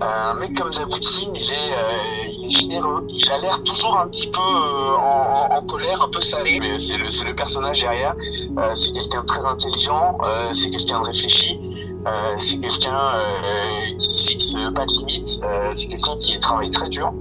Un mec comme Zaboutine, il est, euh, il est généreux. Il a l'air toujours un petit peu euh, en, en- en colère, un peu salé. Mais c'est le, c'est le personnage derrière. Euh, c'est quelqu'un de très intelligent. euh, c'est quelqu'un de réfléchi. Euh, c'est quelqu'un euh, qui se fixe pas de limites. euh, c'est quelqu'un qui travaille très dur.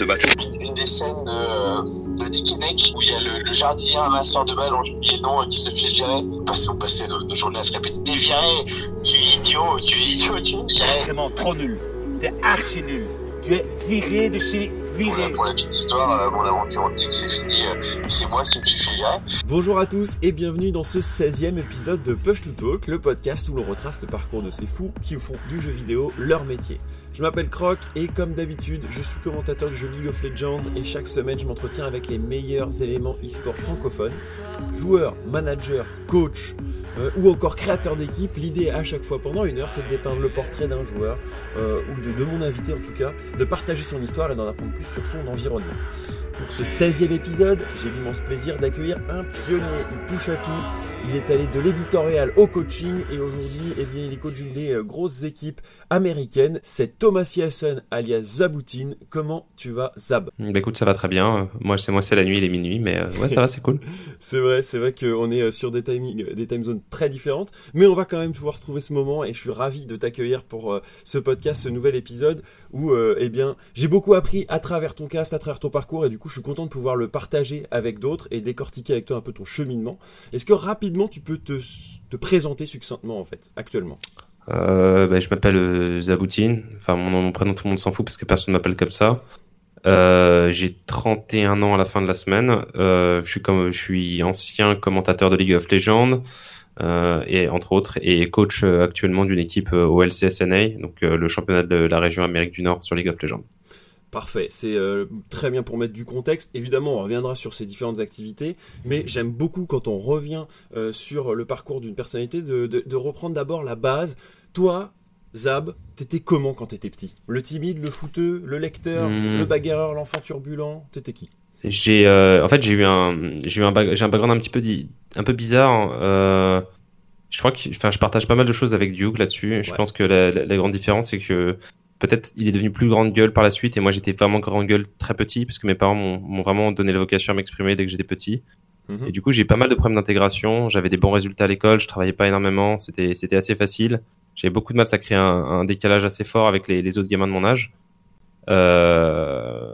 Une, une des scènes de, euh, de Dick Neck où il y a le, le jardinier ramasseur de balles, j'ai oublié le nom, qui se fait virer. On passait, on passait nos, nos journées à se répéter T'es viré, tu es idiot, tu es idiot, tu es viré. vraiment trop nul. T'es archi nul. Tu es viré de chez Pour la, viré. pour la petite histoire, euh, mon aventure optique c'est fini, euh, c'est moi qui me suis. Bonjour à tous et bienvenue dans ce 16e épisode de Push to Talk, le podcast où l'on retrace le parcours de ces fous qui font du jeu vidéo leur métier. Je m'appelle Croc et comme d'habitude, je suis commentateur du jeu League of Legends et chaque semaine je m'entretiens avec les meilleurs éléments e-sport francophones, joueurs, managers, coachs euh, ou encore créateurs d'équipe. L'idée à chaque fois pendant une heure c'est de dépeindre le portrait d'un joueur euh, ou de, de mon invité en tout cas, de partager son histoire et d'en apprendre plus sur son environnement. Pour ce 16e épisode, j'ai l'immense plaisir d'accueillir un pionnier. Il touche à tout. Il est allé de l'éditorial au coaching et aujourd'hui, eh bien, il est coach d'une des euh, grosses équipes américaines. C'est Thomas Siessen alias Zaboutine. Comment tu vas, Zab? Bah écoute, ça va très bien. Moi, c'est moi, c'est la nuit, il est minuit, mais euh, ouais, ça va, c'est cool. C'est vrai, c'est vrai qu'on est euh, sur des timings, des time zones très différentes, mais on va quand même pouvoir se trouver ce moment et je suis ravi de t'accueillir pour euh, ce podcast, ce nouvel épisode où, euh, eh bien, j'ai beaucoup appris à travers ton cast, à travers ton parcours et du coup, je suis content de pouvoir le partager avec d'autres et décortiquer avec toi un peu ton cheminement. Est-ce que rapidement tu peux te, te présenter succinctement en fait, actuellement? Euh, bah, je m'appelle euh, Zaboutine. Enfin, mon prénom, tout le monde s'en fout parce que personne m'appelle comme ça. Euh, j'ai 31 ans à la fin de la semaine. Euh, je suis comme, je suis ancien commentateur de League of Legends. Euh, et entre autres, et coach euh, actuellement d'une équipe euh, au LCSNA, donc le championnat de la région Amérique du Nord sur League of Legends. Parfait, c'est euh, très bien pour mettre du contexte. Évidemment, on reviendra sur ces différentes activités, mais j'aime beaucoup quand on revient euh, sur le parcours d'une personnalité de, de- de reprendre d'abord la base. Toi, Zab, t'étais comment quand t'étais petit? Le timide, le fouteux, le lecteur, Hmm. le bagarreur, l'enfant turbulent T'étais qui? J'ai, euh, en fait, j'ai eu un, j'ai eu un, j'ai un background un petit peu, di- un peu bizarre. Euh, je crois que, enfin, je partage pas mal de choses avec Duke là-dessus. Je Ouais. pense que la, la- la grande différence, c'est que peut-être il est devenu plus grande gueule par la suite, et moi j'étais vraiment grande gueule très petit, parce que mes parents m'ont vraiment donné la vocation à m'exprimer dès que j'étais petit. Mhm. Et du coup, j'ai pas mal de problèmes d'intégration. J'avais des bons résultats à l'école, je travaillais pas énormément, c'était, c'était assez facile. J'avais beaucoup de mal, ça créait un, un décalage assez fort avec les, les autres gamins de mon âge. Euh,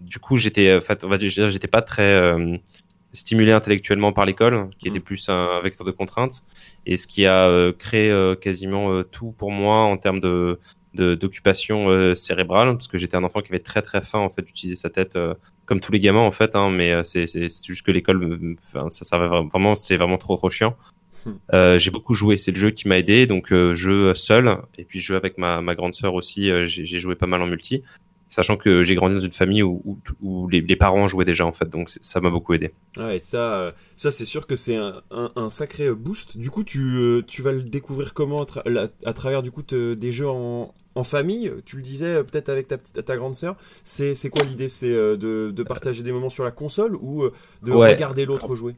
du coup, j'étais, en fait, on va dire, j'étais pas très euh, stimulé intellectuellement par l'école, qui était Mhm. plus un vecteur de contrainte, et ce qui a euh, créé euh, quasiment euh, tout pour moi en termes de d'occupation euh, cérébrale, parce que j'étais un enfant qui avait très très faim en fait d'utiliser sa tête, euh, comme tous les gamins en fait, hein, mais euh, c'est juste que l'école, ça servait vra- vraiment, c'était vraiment trop trop chiant. Euh, j'ai beaucoup joué, c'est le jeu qui m'a aidé, donc jeu seul, et puis jeu avec ma, ma grande sœur aussi, j'ai joué pas mal en multi, sachant que j'ai grandi dans une famille où, où, où les, les parents jouaient déjà en fait, donc ça m'a beaucoup aidé. Ouais, ça, euh, ça c'est sûr que c'est un, un- un sacré euh, boost. Du coup, tu, euh, tu vas le découvrir comment à, tra- à travers du coup te- des jeux en, en famille? Tu le disais peut-être avec ta, petite- ta grande sœur. C'est quoi l'idée? C'est de, de partager des moments sur la console ou de Ouais. regarder l'autre jouer?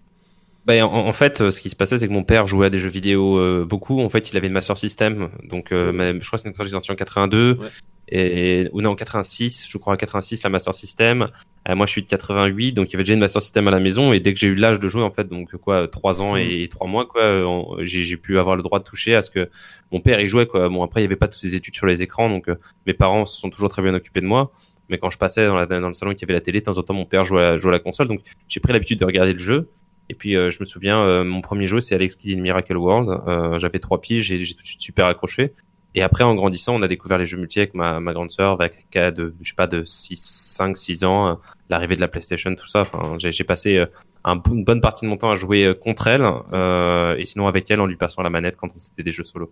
Ben, en, en fait, ce qui se passait, c'est que mon père jouait à des jeux vidéo euh, beaucoup. En fait, il avait une Master System, donc euh, même, je crois que c'est une sortie en 82, Ouais. Et ou non en 86, je crois en 86 la Master System. Euh, moi, je suis de 88, donc il y avait déjà une Master System à la maison, et dès que j'ai eu l'âge de jouer, en fait, donc quoi, trois ans et trois mois, quoi, j'ai pu avoir le droit de toucher à ce que mon père y jouait, quoi. Bon, après, il y avait pas toutes ces études sur les écrans, donc euh, mes parents se sont toujours très bien occupés de moi. Mais quand je passais dans, la, dans le salon y avait la télé, de temps en temps, mon père jouait à, jouait à la console, donc j'ai pris l'habitude de regarder le jeu. Et puis euh, je me souvian, euh, mon premier jeu c'est Alex Kidd in Miracle World. Euh, J'avais trois piges, j'ai tout de suite super accroché. Et après en grandissant, on a découvert les jeux multi avec ma, grande sœur, avec qui a de je sais pas de 6 5 6 ans, euh, l'arrivée de la PlayStation, tout ça. J'ai passé euh, une bonne partie de mon temps à jouer euh, contre elle et sinon avec elle en lui passant la manette quand c'était des jeux solo.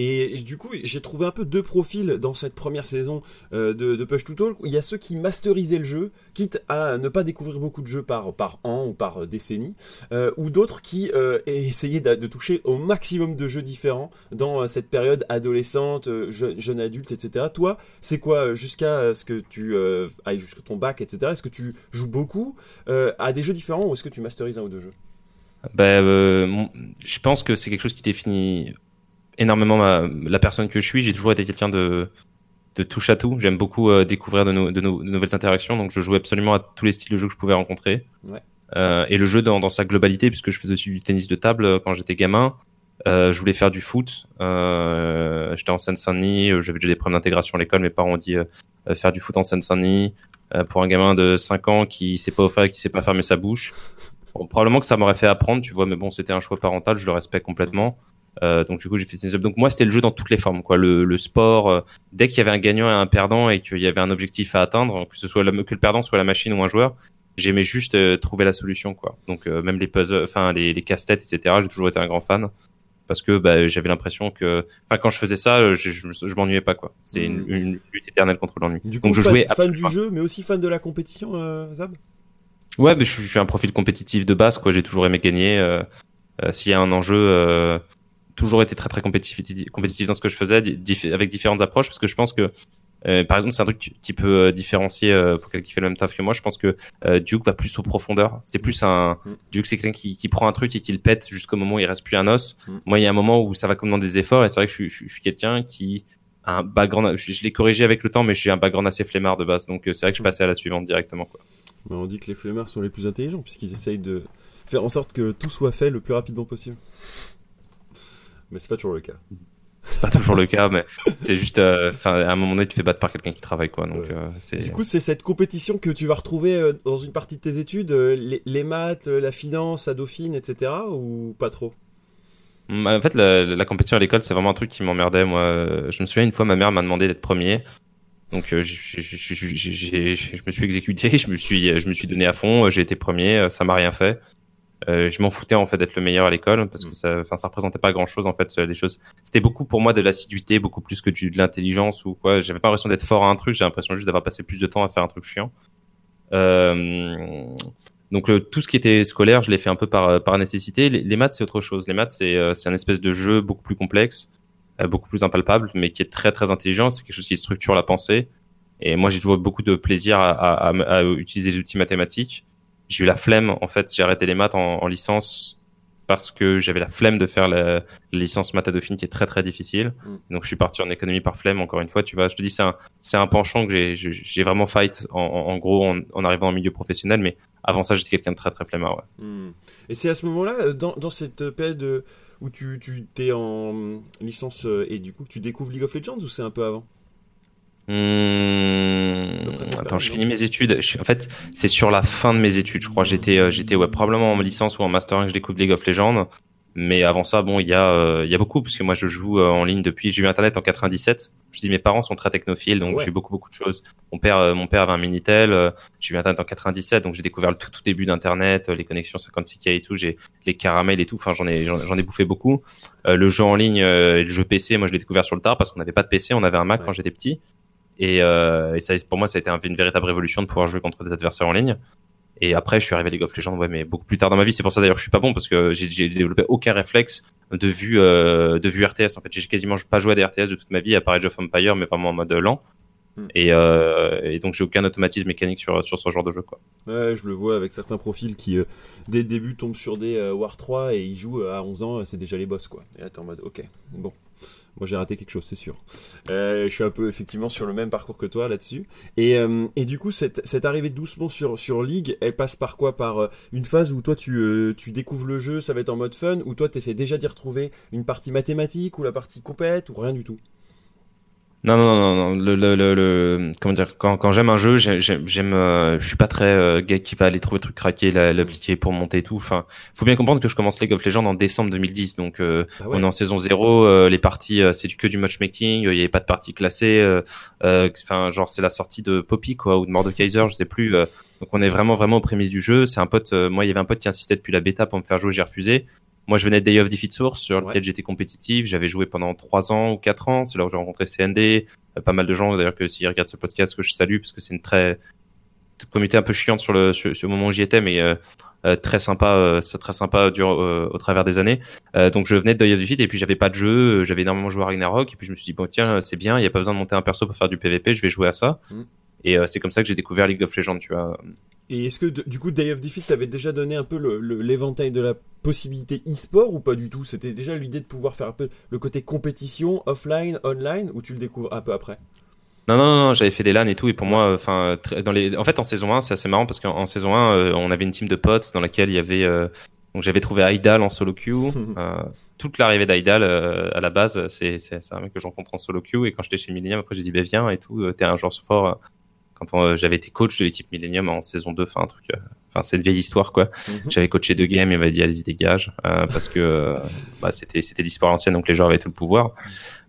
Et du coup, j'ai trouvé un peu deux profils dans cette première saison euh, de, Push to Talk. Il y a ceux qui masterisaient le jeu, quitte à ne pas découvrir beaucoup de jeux par, par an ou par euh, décennie, euh, ou d'autres qui essayaient de, toucher au maximum de jeux différents dans cette période adolescente, je- jeune adulte, etc. Toi, c'est quoi jusqu'à ce que tu ailles jusqu'à ton bac, etc. Est-ce que tu joues beaucoup à des jeux différents ou est-ce que tu masterises un ou deux jeux? Ben, je pense que c'est quelque chose qui définit énormément la personne que je suis. J'ai toujours été quelqu'un de, de touche à tout. J'aime beaucoup découvrir de, de, nouvelles interactions, donc je jouais absolument à tous les styles de jeu que je pouvais rencontrer. Ouais. et le jeu dans, dans, sa globalité, puisque je faisais aussi du tennis de table quand j'étais gamin. Euh, je voulais faire du foot. Euh, J'étais en Seine-Saint-Denis. Euh, j'avais déjà des problèmes d'intégration à l'école. Mes parents ont dit euh, euh, faire du foot en Seine-Saint-Denis pour un gamin de 5 ans qui sait pas offert et qui sait pas fermer sa bouche. Bon, probablement que ça m'aurait fait apprendre, tu vois. Mais bon, c'était un choix parental. Je le respecte complètement. Donc du coup, j'ai fait tennis. Donc moi, c'était le jeu dans toutes les formes, quoi. Le, le sport. dès qu'il y avait un gagnant et un perdant et qu'il y avait un objectif à atteindre, que ce soit que le perdant soit la machine ou un joueur, j'aimais juste trouver la solution quoi donc même les puzzles enfin les, les casse-têtes etc j'ai toujours été un grand fan parce que bah, j'avais l'impression que, enfin, quand je faisais ça, je, je, m'ennuyais pas quoi. C'est une, une, lutte éternelle contre l'ennui. Donc je fan, jouais fan du jeu, mais aussi fan de la compétition, euh, Zab? Ouais, mais je, suis un profil compétitif de base quoi. J'ai toujours aimé gagner. Euh, euh, S'il y a un enjeu, euh, toujours été très très compétitif, compétitif dans ce que je faisais, avec différentes approches, parce que je pense que euh, par exemple, c'est un truc qui peut euh, différencier euh, pour quelqu'un qui fait le même taf que moi. Je pense que Duke va plus aux profondeurs. C'est plus un mm. Duke, c'est quelqu'un qui, qui, prend un truc et qui le pète jusqu'au moment où il reste plus un os. Mm. Moi, il y a un moment où ça va demander des efforts et c'est vrai que je, je, je suis quelqu'un qui a un background. Je, je l'ai corrigé avec le temps, mais suis un background assez flemmard de base. Donc c'est vrai que je mm. passais à la suivante directement. Quoi. Mais on dit que les flemmards sont les plus intelligents puisqu'ils essayent de faire en sorte que tout soit fait le plus rapidement possible. Mais c'est pas toujours le cas c'est pas toujours le cas, mais c'est juste, euh, enfin, à un moment donné, tu fais battre par quelqu'un qui travaille, quoi. Donc, euh, c'est. Du coup, c'est cette compétition que tu vas retrouver euh, dans une partie de tes études, les, les, maths, la finance, la Dauphine, etc., ou pas trop? Mm, En fait, la, la compétition à l'école, c'est vraiment un truc qui m'emmerdait. Moi, je me souviens une fois, ma mère m'a demandé d'être premier. Donc, je, je, je, me suis exécuté, je me suis, je me suis donné à fond, j'ai été premier, ça m'a rien fait. Euh, je m'en foutais en fait d'être le meilleur à l'école parce que mm. ça, enfin, ça représentait pas grand chose en fait. Les choses, c'était beaucoup pour moi de l'assiduité, beaucoup plus que du, de l'intelligence ou quoi. J'avais pas l'impression d'être fort à un truc, j'ai l'impression juste d'avoir passé plus de temps à faire un truc chiant. Euh, donc tout ce qui était scolaire, je l'ai fait un peu par, par nécessité. Les, maths, c'est autre chose. Les maths, c'est euh, c'est un espèce de jeu beaucoup plus complexe, euh, beaucoup plus impalpable, mais qui est très très intelligent. C'est quelque chose qui structure la pensée. Et moi, j'ai toujours beaucoup de plaisir à, à, à utiliser les outils mathématiques j'ai eu la flemme en fait j'ai arrêté les maths en, licence parce que j'avais la flemme de faire la, licence maths à Dauphine qui est très très difficile mm. donc je suis parti en économie par flemme encore une fois tu vois je te dis c'est un c'est un penchant que j'ai j'ai vraiment fight en, en gros en, arrivant en milieu professionnel mais avant ça j'étais quelqu'un de très très flemmard ouais. Mm. et c'est à ce moment là dans, dans cette période où tu tu t'es en licence et du coup tu découvres League of Legends ou c'est un peu avant? Mmh... Attends, je finis mes études. en fait, c'est sur la fin de mes études, je crois. J'étais, euh, j'étais ouais, probablement en licence ou en master 1 que je découvre League of Legends. Mais avant ça, bon, il y a, euh, il y a beaucoup parce que moi, je joue euh, en ligne depuis. J'ai eu Internet en 97. Je dis, mes parents sont très technophiles, donc j'ai beaucoup, beaucoup de choses. Mon père, mon père avait un minitel. j'ai eu Internet en 97, donc j'ai découvert le tout, tout début d'Internet, les connexions 56K et tout. J'ai les caramels et tout. Enfin, j'en ai, j'en ai bouffé beaucoup. le jeu en ligne, le jeu PC, moi, je l'ai découvert sur le tard parce qu'on n'avait pas de PC, on avait un Mac quand j'étais petit. Et, euh, et ça, pour moi, ça a été une véritable révolution de pouvoir jouer contre des adversaires en ligne. Et après, je suis arrivé à League of Legends, ouais, mais beaucoup plus tard dans ma vie. C'est pour ça d'ailleurs, je suis pas bon parce que j'ai développé aucun réflexe de vue euh, de vue RTS. En fait, j'ai quasiment pas joué à des RTS de toute ma vie, à part Age of Empire, mais vraiment en mode lent. Hmm. Et, euh, et, donc j'ai aucun automatisme mécanique sur, sur ce genre de jeu quoi. Ouais, je le vois avec certains profils qui euh, dès le début tombent sur des euh, War 3 et ils jouent à 11 ans, c'est déjà les boss quoi. Et là t'es en mode ok, bon. Moi j'ai raté quelque chose, c'est sûr. je suis un peu effectivement sur le même parcours que toi là-dessus. Et, et du coup, cette, arrivée doucement sur, sur League, elle passe par quoi? Par une phase où toi tu, tu découvres le jeu, ça va être en mode fun, ou toi tu essaies déjà d'y retrouver une partie mathématique ou la partie compète, ou rien du tout? Non, non, non, non. Le, le, le, comment dire, quand, quand j'aime un jeu, j'aime, euh, je suis pas très euh, gars qui va aller trouver le truc craqué, l'appliquer pour monter et tout. Enfin, faut bien comprendre que je commence League of Legends en décembre 2010, donc euh, ah on est en saison 0, les parties, c'est que du matchmaking, il y avait pas de parties classées. Enfin, genre c'est la sortie de Poppy quoi ou de Mordekaiser, je sais plus. donc on est vraiment vraiment aux prémices du jeu. C'est un pote, moi il y avait un pote qui insistait depuis la bêta pour me faire jouer, j'ai refusé. Moi, je venais de Day of Defeat Source, sur lequel j'étais compétitif. J'avais joué pendant trois ans ou quatre ans. C'est là où j'ai rencontré CND. Euh, pas mal de gens, d'ailleurs, que s'ils regardent ce podcast, que je salue, parce que c'est une très communauté un peu chiante sur le, sur, le moment où j'y étais, mais euh, euh très sympa, euh, c'est très sympa dur, au travers des années. donc je venais de Day of Defeat et puis j'avais pas de jeu, j'avais énormément joué à Ragnarok et puis je me suis dit bon tiens c'est bien, il y a pas besoin de monter un perso pour faire du PVP, je vais jouer à ça. Mm. Et c'est comme ça que j'ai découvert League of Legends, tu vois. Et est-ce que du coup Day of Defeat t'avait déjà donné un peu l'éventail de la possibilité e-sport ou pas du tout? C'était déjà l'idée de pouvoir faire un peu le côté compétition offline, online ou tu le découvres un peu après? Non, non, non, j'avais fait des LAN et tout, et pour moi, enfin, dans les, en fait, en saison 1, c'est assez marrant parce qu'en saison 1, euh, on avait une team de potes dans laquelle il y avait, euh, donc j'avais trouvé Aidal en solo queue. Euh, toute l'arrivée d'Aidal à la base, c'est un mec que je rencontre en solo queue, et quand j'étais chez Millennium, après j'ai dit, bah viens et tout, t'es un joueur fort. Quand j'avais été coach de l'équipe Millennium en saison 2, enfin un truc, enfin c'est une vieille histoire quoi. Mhm. J'avais coaché deux games, il m'a dit allez-y dégage, parce que bah, c'était c'était l'histoire ancienne, donc les joueurs avaient tout le pouvoir.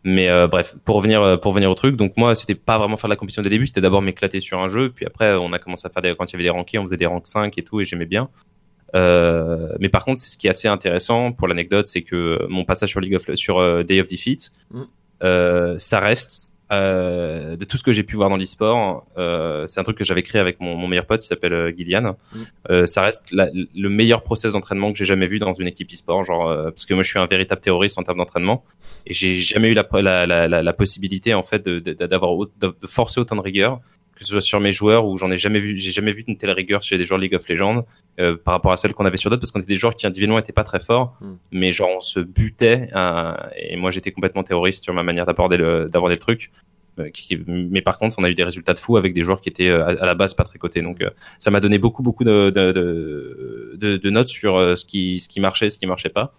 Mais euh, bref, pour revenir euh, pour revenir au truc, donc moi c'était pas vraiment faire de la compétition dès le début, c'était d'abord m'éclater sur un jeu, puis après on a commencé à faire des quand il y avait des rankings, on faisait des ranks 5 et tout et j'aimais bien. Euh, mais par contre, c'est ce qui est assez intéressant pour l'anecdote, c'est que mon passage sur League of sur euh, Day of Defeat, mm. euh, ça reste euh, de tout ce que j'ai pu voir dans l'e-sport, euh, c'est un truc que j'avais créé avec mon, mon meilleur pote qui s'appelle euh, Gillian. Mm. Euh, ça reste la, le meilleur process d'entraînement que j'ai jamais vu dans une équipe e-sport, genre euh, parce que moi je suis un véritable terroriste en termes d'entraînement et j'ai jamais eu la, la, la, la, possibilité en fait d'avoir de, de, de, forcer autant de rigueur que ce soit sur mes joueurs où j'en ai jamais vu, j'ai jamais vu une telle rigueur chez des joueurs League of Legends euh, par rapport à celle qu'on avait sur d'autres parce qu'on était des joueurs qui individuellement étaient pas très forts, mm. mais genre on se butait et moi j'étais complètement terroriste sur ma manière d'aborder le d'aborder le truc. Euh, mais par contre, on a eu des résultats de fou avec des joueurs qui étaient euh, à, la base pas très cotés. Donc, euh, ça m'a donné beaucoup, beaucoup de, de, de, de, notes sur ce qui, ce qui marchait, ce qui marchait pas.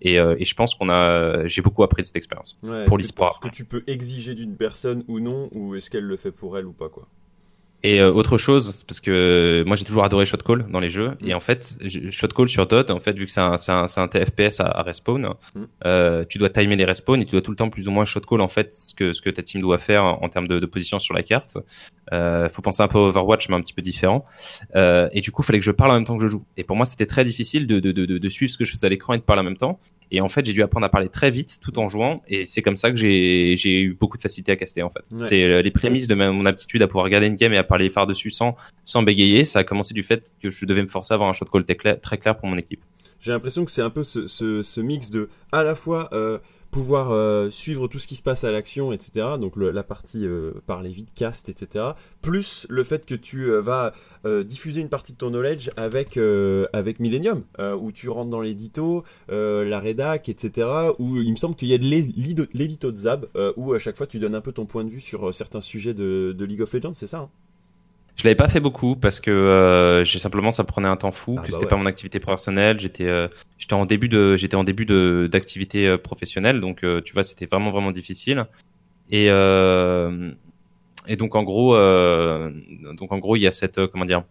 Et, et, je pense qu'on a, j'ai beaucoup appris de cette expérience pour l'histoire. Est-ce que tu peux exiger d'une personne ou non, ou est-ce qu'elle le fait pour elle ou pas quoi? Et euh, autre chose, parce que moi j'ai toujours adoré Shotcall dans les jeux, mm. et en fait, Shotcall sur Dot, en fait, vu que c'est un, un, un, TFPS à, à respawn, mm. euh, tu dois timer les respawns et tu dois tout le temps plus ou moins Shotcall en fait ce que, ce que ta team doit faire en, termes de, de, position sur la carte. Euh, faut penser un peu à Overwatch, mais un petit peu différent. Euh, et du coup, il fallait que je parle en même temps que je joue. Et pour moi, c'était très difficile de, de, de, de, suivre ce que je faisais à l'écran et de parler en même temps. Et en fait, j'ai dû apprendre à parler très vite tout en jouant. Et c'est comme ça que j'ai eu beaucoup de facilité à caster en fait. C'est euh, les prémices de mon aptitude à pouvoir regarder une game et à parler phare dessus sans, sans bégayer. Ça a commencé du fait que je devais me forcer à avoir un shot call très clair, pour mon équipe. J'ai l'impression que c'est un peu ce, ce, ce, mix de à la fois euh, pouvoir euh, suivre tout ce qui se passe à l'action, etc. Donc la partie euh, par les vidcasts, etc. Plus le fait que tu euh, vas euh, diffuser une partie de ton knowledge avec avec Millennium, où tu rentres dans l'édito, la rédac, etc. Où il me semble qu'il y a de l'édito de Zab, où à chaque fois tu donnes un peu ton point de vue sur certains sujets de, de League of Legends, c'est ça hein? Je l'avais pas fait beaucoup parce que euh, j'ai simplement ça prenait un temps fou, ah que bah c'était pas mon activité professionnelle. J'étais euh, j'étais en début de j'étais en début de d'activité euh, professionnelle, donc euh, tu vois c'était vraiment vraiment difficile. Et et donc en gros donc en gros il y a cette comment dire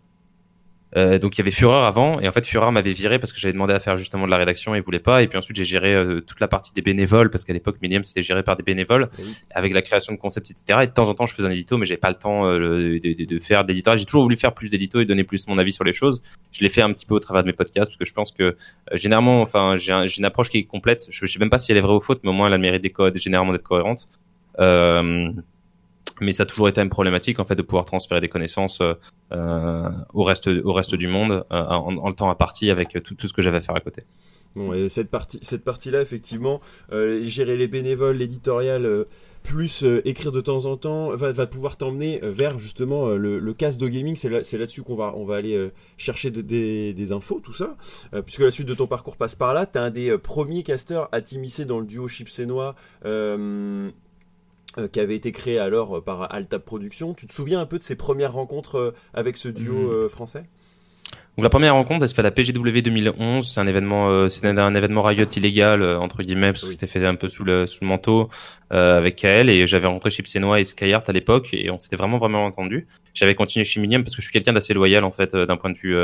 euh, donc il y avait Fureur avant et en fait Fureur m'avait viré parce que j'avais demandé à faire justement de la rédaction et il voulait pas et puis ensuite j'ai géré euh, toute la partie des bénévoles parce qu'à l'époque Medium c'était géré par des bénévoles avec la création de concepts etc et de temps en temps je faisais un édito mais j'avais pas le temps euh, de, de, faire de l'éditorial j'ai toujours voulu faire plus d'édito et donner plus mon avis sur les choses. Je l'ai fait un petit peu au travers de mes podcasts parce que je pense que généralement enfin j'ai une approche qui est complète. Je, sais même pas si elle est vraie ou faute mais au moins elle a le mérite des codes généralement d'être cohérente. Euh, mais ça a toujours été une problématique en fait de pouvoir transférer des connaissances euh, au reste au reste du monde euh, en, le temps à partie avec tout, tout ce que j'avais à faire à côté. Bon, et cette partie cette partie là effectivement euh, gérer les bénévoles, l'éditorial euh, plus euh, écrire de temps en temps va, va pouvoir t'emmener vers justement le, le cast de gaming. C'est là là-dessus qu'on va on va aller chercher de, des, infos tout ça. Puisque la suite de ton parcours passe par là. T'es un des premiers casteurs à t'immiscer dans le duo euh, euh, qui avait été créé alors euh, par Alta Productions. Tu te souviens un peu de ces premières rencontres euh, avec ce duo hmm. français? Donc la première rencontre, elle se fait à la PGW 2011. C'est un événement, euh, c'est un, événement Riot illégal entre guillemets parce que c'était fait un peu sous le, sous le manteau euh, avec KL et j'avais rencontré Chipsenois et Skyheart à l'époque et on s'était vraiment vraiment entendu. J'avais continué chez Minium parce que je suis quelqu'un d'assez loyal en fait d'un point de vue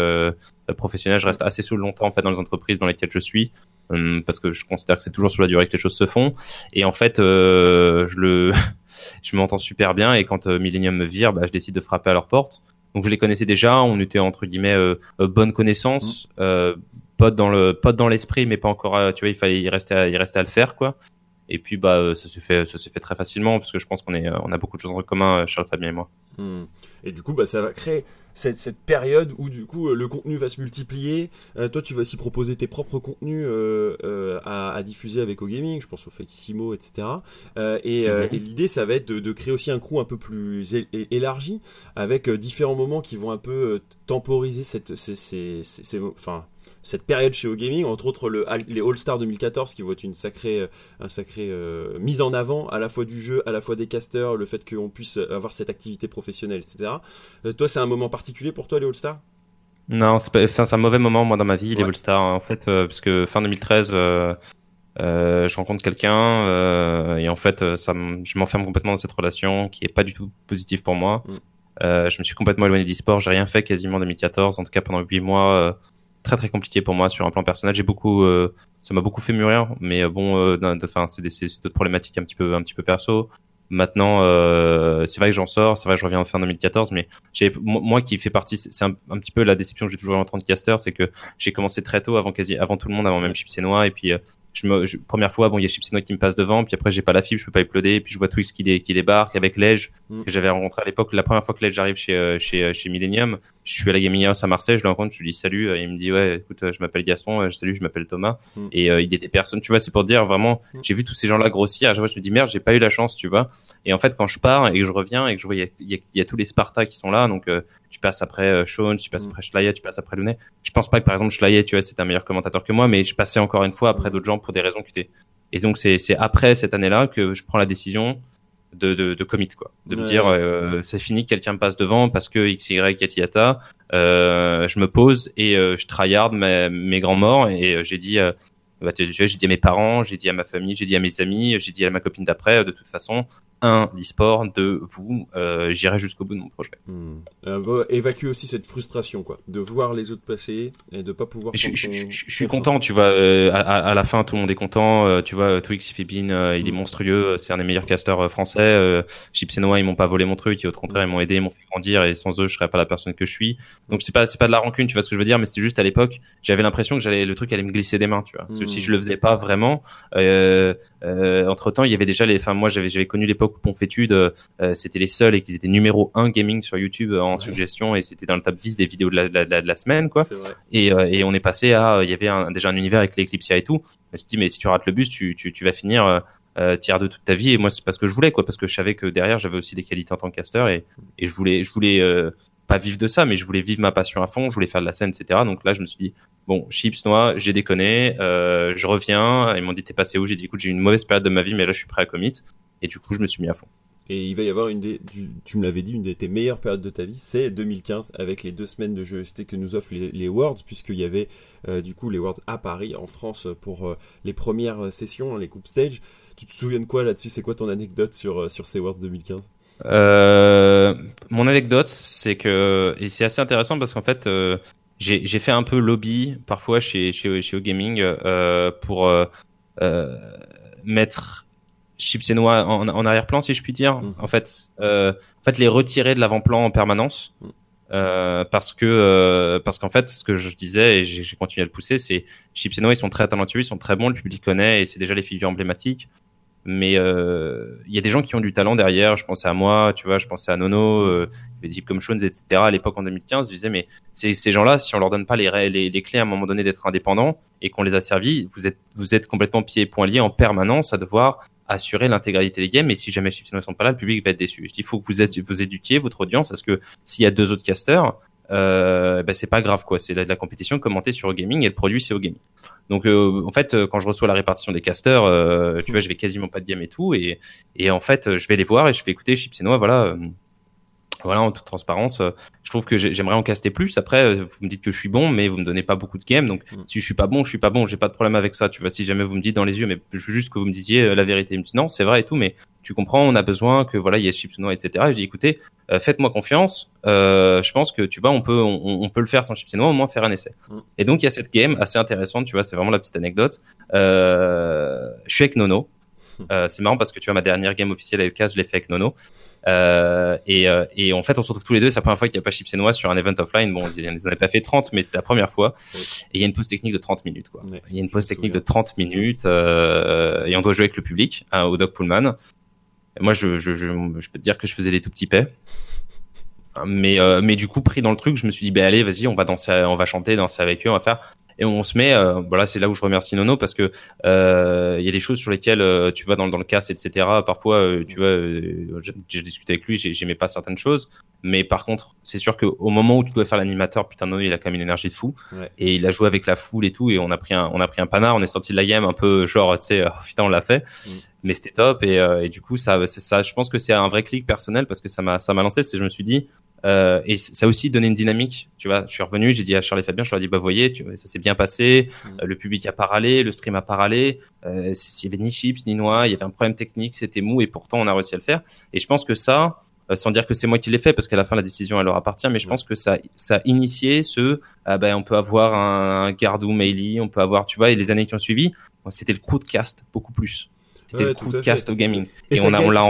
professionnel. Je reste assez sous longtemps en fait dans les entreprises dans lesquelles je suis. Hum, parce que je considère que c'est toujours sur la durée que les choses se font. Et en fait, euh, je le, je m'entends super bien. Et quand euh, Millennium me vire, bah, je décide de frapper à leur porte. Donc je les connaissais déjà. On était entre guillemets euh, euh bonne connaissance, mmh. euh, pote dans le, pote dans l'esprit, mais pas encore. tu vois, il fallait, il restait, à, il restait à le faire quoi. Et puis bah ça s'est fait ça s'est fait très facilement parce que je pense qu'on est on a beaucoup de choses en commun Charles Fabien et moi. Hmm. Et du coup bah ça va créer cette, cette, période où du coup le contenu va se multiplier. Euh, toi, tu vas aussi proposer tes propres contenus euh, euh, à, à, diffuser avec OGaming, je pense au Fatissimo, etc. et, mhm. et l'idée, ça va être de, de, créer aussi un crew un peu plus élargi, avec différents moments qui vont un peu temporiser cette, ces, ces, ces, enfin, cette période chez OGaming, entre autres le, les All-Star 2014 qui vont être une sacrée, un sacré mise en avant à la fois du jeu, à la fois des casters, le fait qu'on puisse avoir cette activité professionnelle, etc. toi, c'est un moment particulier pour toi les All-Stars? Non, c'est un mauvais moment moi dans ma vie les All-Stars en fait euh, parce que fin 2013 euh, euh, je rencontre quelqu'un euh, et en fait ça je m'enferme complètement dans cette relation qui est pas du tout positive pour moi. Mm. je me suis complètement éloigné du sport, j'ai rien fait quasiment en 2014, en tout cas pendant 8 mois très très compliqué pour moi sur un plan personnel. J'ai beaucoup ça m'a beaucoup fait mûrir mais bon enfin c'est d'autres problématiques un petit peu un petit peu perso. Maintenant, euh, c'est vrai que j'en sors, c'est vrai que je reviens en fin 2014, mais j'ai moi qui fait partie, c'est un, petit peu la déception que j'ai toujours eu en tant que caster, c'est que j'ai commencé très tôt, avant quasi, avant tout le monde, avant même Chips et Noix, et puis euh, je me, première fois, bon, il y a Chips qui me passe devant, puis après j'ai pas la fibre, je peux pas uploader, puis je vois Twix qui, qui débarque avec Ledge, mm. que j'avais rencontré à l'époque. La première fois que Ledge arrive chez, euh, chez, euh, chez Millennium, je suis à la Gaming House à Marseille, je le rencontre, je lui dis salut, et il me dit ouais, écoute, je m'appelle Gaston, salut, je m'appelle Thomas, mm. et il était personne, tu vois, c'est pour dire vraiment, mm. j'ai vu tous ces gens-là grossir, à chaque fois je me dis merde, j'ai pas eu la chance, tu vois, et en fait quand je pars et que je reviens et que je vois, il y a, y a, tous les Sparta qui sont là, donc tu passes après Sean, tu passes après Schleyer, tu passes après Lunet. Je pense pas que par exemple Schleyer, tu vois, c'est un meilleur commentateur que moi, mais je passais encore une fois après d'autres gens pour des raisons étaient et donc c'est après cette année-là que je prends la décision de, de, de commit quoi, de me dire euh, c'est fini, quelqu'un me passe devant parce que x y yata, euh, je me pose et euh, je tryhard mes, mes grands morts et euh, j'ai dit bah, j'ai dit à mes parents, j'ai dit à ma famille, j'ai dit à mes amis, j'ai dit à ma copine d'après, de toute façon, un, l'e-sport, deux, vous, euh, j'irai jusqu'au bout de mon projet. Hmm. Euh, évacue aussi cette frustration, quoi, de voir les autres passer et de pas pouvoir. Je, je, je, suis content, tu vois. Euh, à, à, la fin, tout le monde est content. Euh, tu vois, Twix, il fait bin, euh, il est hmm. monstrueux. C'est un des meilleurs casteurs français. Chips et Noah, ils m'ont pas volé mon truc. Et au contraire, ils m'ont aidé, ils m'ont fait grandir. Et sans eux, je serais pas la personne que je suis. Donc c'est pas, c'est pas de la rancune, tu vois ce que je veux dire. Mais c'était juste à l'époque, j'avais l'impression que j'allais, le truc allait me glisser des mains, tu vois. Parce que si hmm. je le faisais pas vraiment, entre temps, il y avait déjà les. Enfin, moi, j'avais, j'avais connu l'époque où Ponfétude euh, c'était les seuls et qu'ils étaient numéro 1 gaming sur YouTube euh, en suggestion et c'était dans le top 10 des vidéos de la, de la, de la semaine quoi. Et, euh, et, on est passé à il y avait un, déjà un univers avec l'Eclipsia et tout. Je me suis dit mais si tu rates le bus, tu, tu, tu vas finir euh, tiers de toute ta vie. Et moi c'est pas ce que je voulais quoi parce que je savais que derrière j'avais aussi des qualités en tant que caster et, et je voulais je voulais pas vivre de ça mais je voulais vivre ma passion à fond je voulais faire de la scène etc donc là je me suis dit bon chips noix j'ai déconné euh, je reviens. Ils m'ont dit t'es passé où? J'ai dit écoute j'ai eu une mauvaise période de ma vie mais là je suis prêt à commit et du coup je me suis mis à fond. Et il va y avoir une des, tu me l'avais dit, une de tes meilleures périodes de ta vie, c'est 2015 avec les deux semaines de jeux que nous offrent les, les Worlds, puisqu'il y avait euh, du coup les Worlds à Paris, en France, pour euh, les premières sessions, les group stage. Tu te souviens de quoi là-dessus? C'est quoi ton anecdote sur, euh, sur ces Worlds 2015 euh, Mon anecdote, c'est que, et c'est assez intéressant parce qu'en fait, j'ai fait un peu lobby parfois chez, chez, chez Gaming pour mettre chips et noix en, en arrière-plan, si je puis dire. Mm. En fait, euh, en fait, les retirer de l'avant-plan en permanence. Mm. Euh, parce que euh, parce qu'en fait ce que je disais et j'ai continué à le pousser c'est Chips et Noix ils sont très talentueux ils sont très bons le public connaît et c'est déjà les figures emblématiques mais euh, il y a des gens qui ont du talent derrière. Je pensais à moi, tu vois, je pensais à Nono, euh, des types comme Shones, etc. À l'époque en 2015, je disais mais ces, gens-là, si on leur donne pas les, les, les clés à un moment donné d'être indépendants et qu'on les a servis, vous êtes vous êtes complètement pieds et poings liés en permanence à devoir assurer l'intégralité des games. Et si jamais Chips ne sont pas là, le public va être déçu. Il faut que vous, êtes, vous éduquiez votre audience parce que s'il y a deux autres casters, euh, ben c'est pas grave quoi. C'est de la, compétition commentée sur gaming et le produit c'est au gaming. Donc euh, en fait, quand je reçois la répartition des casters, euh, tu vois, je vais quasiment pas de game et tout, et, et en fait, je vais les voir et je fais écouter Chips et Noix, voilà. Euh, voilà, en toute transparence, je trouve que j'aimerais en caster plus. Après, vous me dites que je suis bon, mais vous me donnez pas beaucoup de games. Donc, mm. si je suis pas bon, je suis pas bon. J'ai pas de problème avec ça. Tu vois, si jamais vous me dites dans les yeux, mais je veux juste que vous me disiez la vérité. Me non, c'est vrai et tout, mais tu comprends, on a besoin que voilà, il y ait chips noix, etc. Et je dis écoutez, faites-moi confiance. Euh, je pense que tu vois, on peut, on, on peut le faire sans chips noix, au moins faire un essai. Mm. Et donc il y a cette game assez intéressante. Tu vois, c'est vraiment la petite anecdote. Euh, je suis avec Nono Euh, c'est marrant parce que tu vois, ma dernière game officielle avec Cast, je l'ai fait avec Nono. Euh, et, euh, et en fait, on se retrouve tous les deux. C'est la première fois qu'il n'y a pas Chips et Noix sur un event offline. Bon, ils n'en avaient pas fait 30, mais c'est la première fois. Oui. Et il y a une pause technique de 30 minutes, quoi. Ouais. Il y a une pause technique de souviens. 30 minutes euh, et on doit jouer avec le public hein, au Doc Pullman. Moi, je peux te dire que je faisais des tout petits paix. Mais, euh, mais du coup, pris dans le truc, je me suis dit, ben allez, vas-y, on va danser, on va chanter, danser avec eux, on va faire. Et on se met, euh, voilà, c'est là où je remercie Nono parce que euh, il y a des choses sur lesquelles euh, tu vas dans, dans le cast, etc. Parfois, tu vois, j'ai discuté avec lui, j'ai- j'aimais pas certaines choses, mais par contre, c'est sûr qu'au moment où tu dois faire l'animateur, putain, Nono, il a quand même une énergie de fou Ouais. et il a joué avec la foule et tout, et on a pris un, on a pris un panard, on est sorti de la game un peu genre, tu sais, oh, putain, on l'a fait, Mm. mais c'était top et, euh, et du coup, ça, ça, je pense que c'est un vrai clic personnel parce que ça m'a, ça m'a lancé, c'est je me suis dit. Euh, et ça a aussi donné une dynamique, tu vois. Je suis revenu, j'ai dit à Charles et Fabien, je leur ai dit, bah voyez, tu vois, ça s'est bien passé, Mm. euh, le public a pas râlé, le stream a pas râlé, euh, s'il y avait ni chips ni noix, il y avait un problème technique, c'était mou et pourtant on a réussi à le faire. Et je pense que ça, euh, sans dire que c'est moi qui l'ai fait parce qu'à la fin la décision elle leur appartient, mais je pense que ça, ça a initié ce, ah ben on peut avoir un, un Gardou Meili, on peut avoir, tu vois, et les années qui ont suivi, bon, c'était le crew de cast beaucoup plus. C'était Ouais, le à de cast au gaming. Et, Et on a- on l'a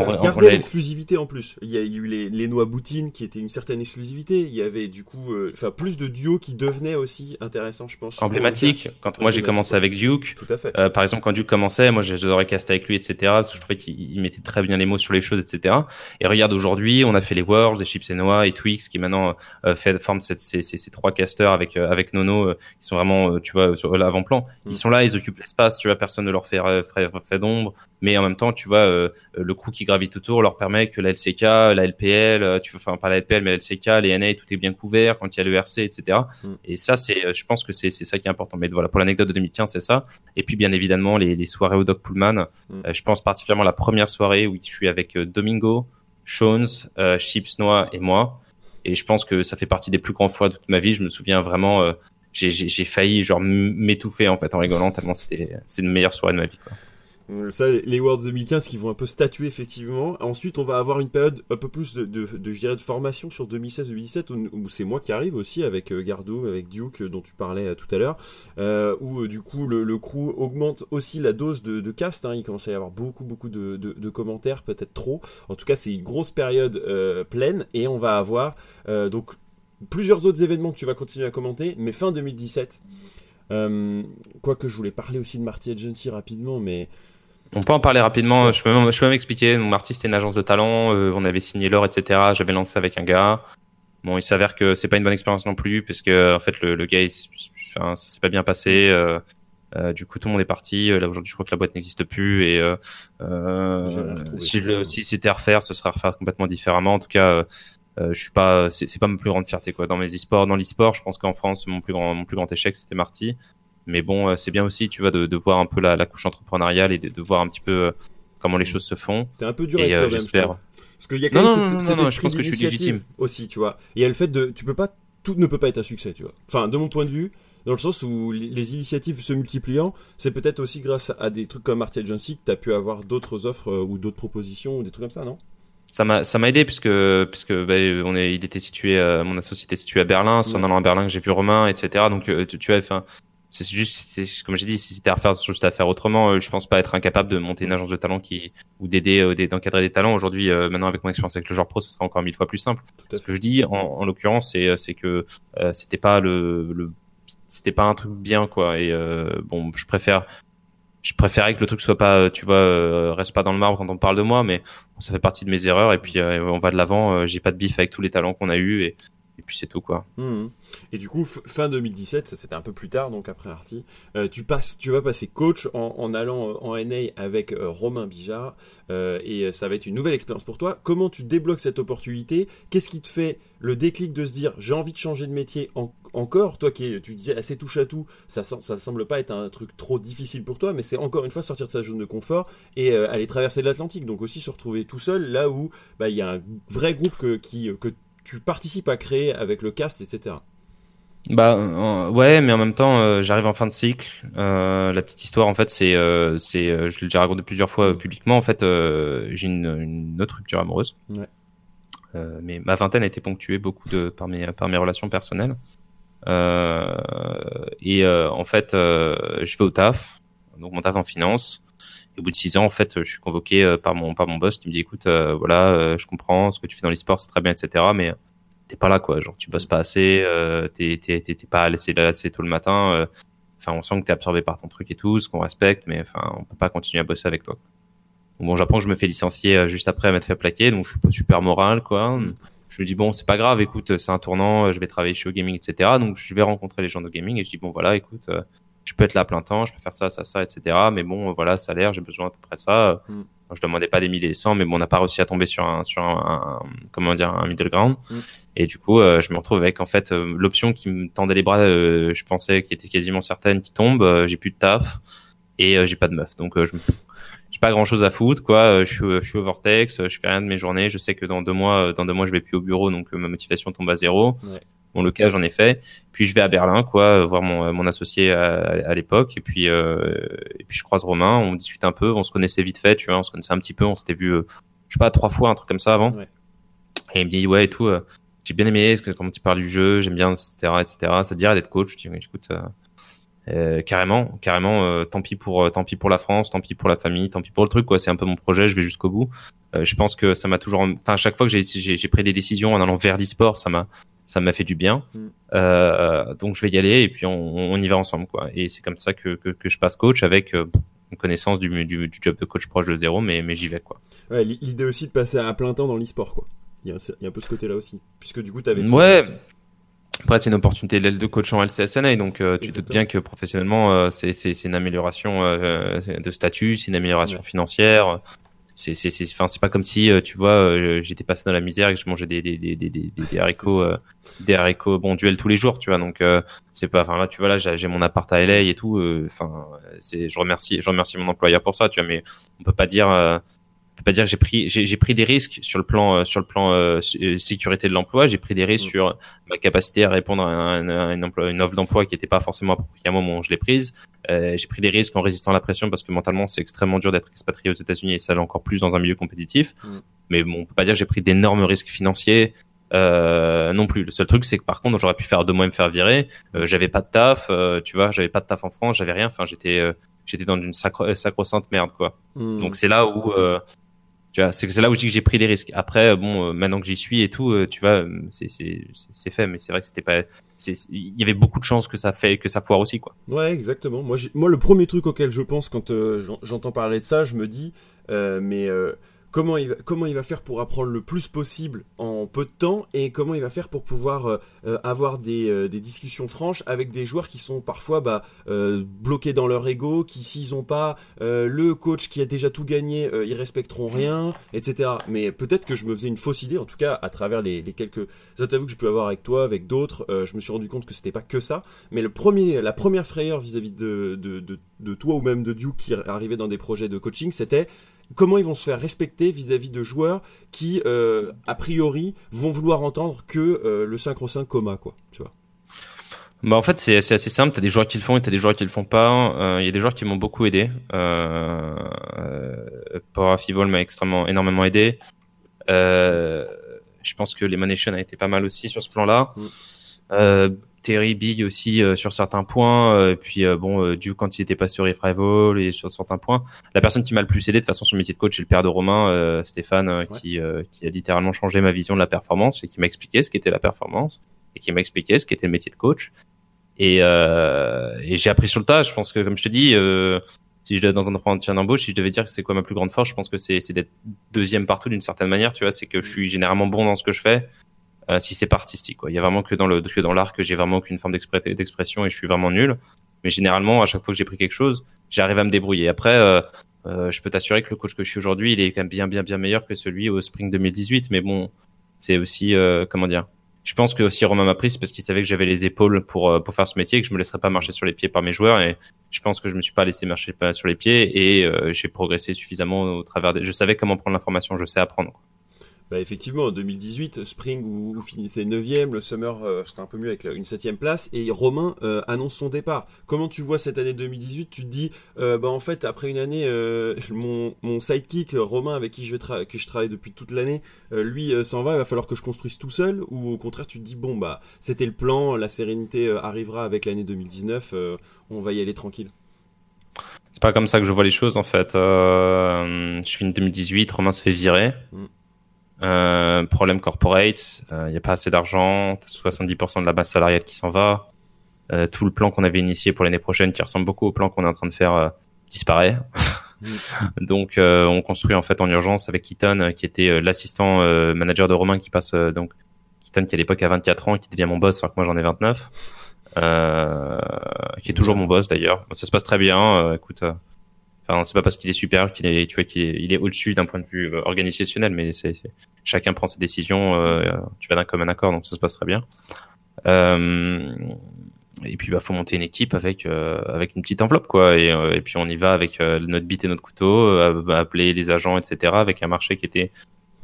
l'exclusivité en plus. Il y a eu les, les noix boutines qui étaient une certaine exclusivité. Il y avait du coup, euh, enfin plus de duos qui devenaient aussi intéressants, je pense. Emblématique. cast. Quand moi j'ai commencé avec Duke, Tout à fait. Euh, par exemple, quand Duke commençait, moi j'adorais caster avec lui, etc. Parce que je trouvais qu'il il mettait très bien les mots sur les choses, etc. Et regarde aujourd'hui, on a fait les Worlds, les Chips et Noah et Twix qui maintenant euh, fait, forment cette- ces, ces, ces trois casters avec euh, avec Nono euh, qui sont vraiment, tu vois, sur l'avant-plan. Mm. Ils sont là, ils occupent l'espace, tu vois, personne ne leur fait euh, fait, fait d'ombre. Mais en même temps, tu vois, euh, le crew qui gravite autour leur permet que la LCK, la LPL, euh, tu enfin pas la LPL mais la LCK, les NA, tout est bien couvert quand il y a le RC, etc. Mm. Et ça, c'est, euh, je pense que c'est c'est ça qui est important. Mais voilà, pour l'anecdote de 2015, c'est ça. Et puis bien évidemment les, les soirées au Doc Pullman. Mm. Euh, je pense particulièrement à la première soirée où je suis avec euh, Domingo, Shones, euh, Chips Noah et moi. Et je pense que ça fait partie des plus grands fois de toute ma vie. Je me souviens vraiment, euh, j'ai- j'ai j'ai failli genre m'étouffer en fait en rigolant tellement c'était c'est une meilleure soirée de ma vie. Quoi. Euh, Ça, les Worlds 2015 qui vont un peu statuer effectivement. Ensuite, on va avoir une période un peu plus de, je dirais, de formation sur 2016-2017 où, c'est moi qui arrive aussi avec euh, Gardo, avec Duke euh, dont tu parlais tout à l'heure, où du coup le, crew augmente aussi la dose de, cast. Hein. Il commence à y avoir beaucoup beaucoup de, de, commentaires, peut-être trop. En tout cas, c'est une grosse période pleine et on va avoir donc plusieurs autres événements que tu vas continuer à commenter, mais fin 2017. Euh, Quoique je voulais parler aussi de Marty Agency rapidement, mais On peut en parler rapidement. Je peux même, je peux même expliquer. Mon artiste est une agence de talent. euh, on avait signé l'or, etc. J'avais lancé avec un gars. Bon, il s'avère que c'est pas une bonne expérience non plus, parce que en fait le, le gars, il enfin, ça s'est pas bien passé. euh, euh, du coup, tout le monde est parti. Là aujourd'hui, je crois que la boîte n'existe plus. Et si, le- si c'était à refaire, ce serait à refaire complètement différemment. En tout cas, je suis pas, c'est c'est pas ma plus grande fierté quoi. Dans mes e-sports, dans l'e-sport, je pense qu'en France, mon plus grand, mon plus grand échec, c'était Marty. Mais bon, euh, c'est bien aussi, tu vois, de, de voir un peu la, la couche entrepreneuriale et de, de voir un petit peu euh, comment les choses se font. T'es un peu dur Et, avec euh, j'espère. Parce qu'il y a quand Non, même non, cet, non, cet je pense que je suis légitime. aussi, tu vois. Et il y a le fait de, tu peux pas, tout ne peut pas être un succès, tu vois. Enfin, de mon point de vue, dans le sens où les, initiatives se multipliant, c'est peut-être aussi grâce à des trucs comme Marty Agency que t'as pu avoir d'autres offres ou d'autres propositions ou des trucs comme ça, non? Ça m'a, ça m'a aidé puisque, puisque bah, on est, il était situé, euh, mon associé était situé à Berlin. C'est en allant à Berlin que j'ai vu Romain, etc. Donc, tu, tu vois, enfin, c'est juste, c'est, comme j'ai dit, si c'était à refaire, juste à faire autrement. euh, je pense pas être incapable de monter une agence de talent qui, ou d'aider, euh, d'encadrer des talents. Aujourd'hui, euh, maintenant avec mon expérience avec le genre pro, ce sera encore mille fois plus simple. Tout à Ce que je dis, en, en l'occurrence, c'est, c'est que euh, c'était pas le, le, c'était pas un truc bien, quoi. Et euh, bon, je préfère, je préférais que le truc soit pas, tu vois, euh, reste pas dans le marbre quand on parle de moi, mais ça fait partie de mes erreurs. Et puis euh, on va de l'avant. Euh, j'ai pas de bif avec tous les talents qu'on a eu et, et puis c'est tout, quoi. Mhm. Et du coup, fin 2017, ça c'était un peu plus tard, donc après Arty, euh, tu tu vas passer coach en, allant euh, en NA avec euh, Romain Bijard, et ça va être une nouvelle expérience pour toi. Comment tu débloques cette opportunité? Qu'est-ce qui te fait le déclic de se dire j'ai envie de changer de métier en- encore? Toi qui es, tu disais assez touche à tout, ça, ça semble pas être un truc trop difficile pour toi, mais c'est encore une fois sortir de sa zone de confort et aller traverser l'Atlantique. Donc aussi se retrouver tout seul là où bah, il y a un vrai groupe que, qui, que tu participes à créer avec le cast, etc. Bah euh, ouais, mais en même temps, euh, j'arrive en fin de cycle. Euh, la petite histoire, en fait, c'est, c'est, je l'ai déjà raconté plusieurs fois publiquement. En fait, j'ai une, une autre rupture amoureuse. Ouais. Mais ma vingtaine a été ponctuée beaucoup de par mes par mes relations personnelles. Et en fait, je vais au taf, donc mon taf en finance. Au bout de six ans, en fait, je suis convoqué par mon par mon boss qui me dit écoute, voilà, je comprends ce que tu fais dans l'e-sport, c'est très bien, etc. Mais t'es pas là, quoi. Genre, tu bosses pas assez, t'es t'es pas laissé là assez tôt le matin. Enfin, on sent que t'es absorbé par ton truc et tout, ce qu'on respecte, mais enfin, on peut pas continuer à bosser avec toi. Bon, j'apprends que je me fais licencier juste après m'être fait plaquer, donc je suis pas super moral, quoi. Mm je me dis bon c'est pas grave écoute c'est un tournant je vais travailler chez gaming etc donc je vais rencontrer les gens de gaming et je dis bon voilà écoute euh, je peux être là à plein temps je peux faire ça ça ça etc mais bon voilà salaire j'ai besoin à peu près ça. Mm. je demandais pas des milliers et des cents mais bon on n'a pas réussi à tomber sur un sur un, comment dire un middle ground. Mm. et du coup euh, je me retrouve avec en fait euh, l'option qui me tendait les bras je pensais qui était quasiment certaine qui tombe j'ai plus de taf et j'ai pas de meuf. Donc je me pas grand chose à foutre quoi. Euh, je suis je suis au vortex je fais rien de mes journées. Je sais que dans deux mois euh, dans deux mois je vais plus au bureau donc euh, ma motivation tombe à zéro. Ouais. Cas j'en ai fait puis je vais à Berlin quoi voir mon mon associé à, l'époque et puis et puis je croise Romain on discute un peu on se connaissait vite fait tu vois on se connaissait un petit peu on s'était vu je sais pas trois fois un truc comme ça avant et il me dit ouais et tout j'ai bien aimé comment tu parles du jeu j'aime bien etc etc ça te dirait d'être coach je dis écoute euh, carrément, carrément. Euh, tant pis pour, euh, tant pis pour la France, tant pis pour la famille, tant pis pour le truc. Quoi, c'est un peu mon projet. Je vais jusqu'au bout. je pense que ça m'a toujours. Enfin, à chaque fois que j'ai pris des décisions en allant vers l'e-sport, ça m'a ça m'a fait du bien. Mm. donc je vais y aller et puis on, on y va ensemble quoi. Et c'est comme ça que, que, que, je passe coach avec une connaissance du, du, du, job de coach proche de zéro, mais, mais j'y vais quoi. Ouais, l'idée aussi de passer à plein temps dans l'e-sport quoi. Il y, a, il y, a un peu ce côté-là aussi, puisque du coup tu avais. Ouais. Après, c'est une opportunité de coach en LCSNA, donc euh, tu te doutes bien que professionnellement, euh, c'est une amélioration euh, de statut, c'est une amélioration financière. C'est c'est enfin c'est pas comme si tu vois j'étais passé dans la misère et que je mangeais des des des des des, des haricots des haricots bon duel tous les jours tu vois. Donc c'est pas enfin là tu vois là j'ai mon appart à LA et tout enfin c'est je remercie je remercie mon employeur pour ça tu vois. Mais on peut pas dire peux pas dire que j'ai pris j'ai pris des risques sur le plan euh, sur le plan euh, euh, sécurité de l'emploi j'ai pris des risques mm. sur ma capacité à répondre à, une, emploi, une offre d'emploi qui n'était pas forcément appropriée à moi moment où je l'ai prise j'ai pris des risques en résistant à la pression parce que mentalement c'est extrêmement dur d'être expatrié aux États-Unis et ça l'est encore plus dans un milieu compétitif mm. mais bon on peut pas dire que j'ai pris d'énormes risques financiers euh, non plus. Le seul truc, c'est que par contre, j'aurais pu faire deux mois et me faire virer. j'avais pas de taf, tu vois, j'avais pas de taf en France, j'avais rien. Enfin, j'étais, j'étais dans une sacro sacro-sainte merde, quoi. Mm. Donc c'est là où tu vois, c'est là où je dis que j'ai pris des risques. Après, euh, bon, euh, maintenant que j'y suis et tout, euh, tu vois, c'est fait, mais c'est vrai que c'était pas, il y avait beaucoup de chances que ça fait, que ça foire aussi, quoi. Ouais, exactement. Moi, moi, le premier truc auquel je pense quand j'entends parler de ça, je me dis, mais comment il, va, comment il va faire pour apprendre le plus possible en peu de temps et comment il va faire pour pouvoir euh, euh, avoir des, euh, des, discussions franches avec des joueurs qui sont parfois bah, bloqués dans leur ego, qui s'ils n'ont pas le coach qui a déjà tout gagné, ils respecteront rien, etc. Mais peut-être que je me faisais une fausse idée, en tout cas à travers les, les quelques interviews que je peux avoir avec toi, avec d'autres, je me suis rendu compte que c'était pas que ça. Mais le premier, la première frayeur vis-à-vis de, de, de, de, toi ou même de Duke qui arrivait dans des projets de coaching, c'était comment ils vont se faire respecter vis-à-vis de joueurs qui, euh, a priori, vont vouloir entendre que euh, le synchro 5 coma, quoi, tu vois. Bah en fait c'est assez simple, t'as des joueurs qui le font et t'as des joueurs qui le font pas. Il euh, y a des joueurs qui m'ont beaucoup aidé. Euh, Fivol m'a extrêmement énormément aidé. je pense que l'Emanation a été pas mal aussi sur ce plan-là. Mm. Terry Big aussi euh, sur certains points, euh, puis euh, bon, du quand il était passé sur Revival et sur certains points. La personne qui m'a le plus aidé de façon sur le métier de coach, c'est le père de Romain, Stéphane, qui, qui a littéralement changé ma vision de la performance et qui m'a expliqué ce qu'était la performance et qui m'a expliqué ce qu'était le métier de coach. Et, et j'ai appris sur le tas. Je pense que, comme je te dis, si je dans un entretien d'embauche, si je devais dire que c'est quoi ma plus grande force, je pense que c'est d'être deuxième partout d'une certaine manière. Tu vois, c'est que je suis généralement bon dans ce que je fais. Euh, si c'est pas artistique. Il y a vraiment que dans le que l'art que j'ai vraiment aucune forme d'expression et je suis vraiment nul. Mais généralement, à chaque fois que j'ai pris quelque chose, j'arrive à me débrouiller. Après, euh, euh, je peux t'assurer que le coach que je suis aujourd'hui, il est bien bien bien meilleur que celui au Spring 2018. Mais bon, c'est aussi comment dire? Je pense que aussi Romain m'a pris, parce qu'il savait que j'avais les épaules pour pour faire ce métier, et que je me laisserais pas marcher sur les pieds par mes joueurs. Et je pense que je me suis pas laissé marcher sur les pieds et j'ai progressé suffisamment au travers des. Je savais comment prendre l'information, je sais apprendre. Bah effectivement, en 2018, Spring, vous, vous finissez 9ème, le Summer euh, sera un peu mieux avec une 7ème place, et Romain euh, annonce son départ. Comment tu vois cette année 2018 Tu te dis, euh, bah en fait, après une année, mon, mon sidekick, Romain, avec qui je, vais que je travaille depuis toute l'année, lui s'en va, il va falloir que je construise tout seul, ou au contraire, tu te dis, bon, bah c'était le plan, la sérénité arrivera avec l'année 2019, on va y aller tranquille? C'est pas comme ça que je vois les choses en fait. Euh, je finis 2018, Romain se fait virer. Mm. Euh, problème corporate, il n'y a pas assez d'argent, t'as 70% de la masse salariale qui s'en va. Euh, tout le plan qu'on avait initié pour l'année prochaine, qui ressemble beaucoup au plan qu'on est en train de faire, euh, disparaît. donc euh, on construit en fait en urgence avec Keaton, euh, qui était euh, l'assistant euh, manager de Romain, qui passe euh, donc Keaton qui à l'époque a 24 ans, et qui devient mon boss alors que moi j'en ai 29. Euh, qui est toujours mon boss d'ailleurs. Ça se passe très bien. euh, écoute, euh, enfin c'est pas parce qu'il est super qu'il est, tu vois, qu'il est, il est au-dessus d'un point de vue euh, organisationnel, mais c'est, chacun prend ses décisions. euh, tu vas d'un commun accord, donc ça se passe très bien. Euh, et puis bah faut monter une équipe avec euh, avec une petite enveloppe quoi et, et puis on y va avec notre bite et notre couteau appeler les agents etc avec un marché qui était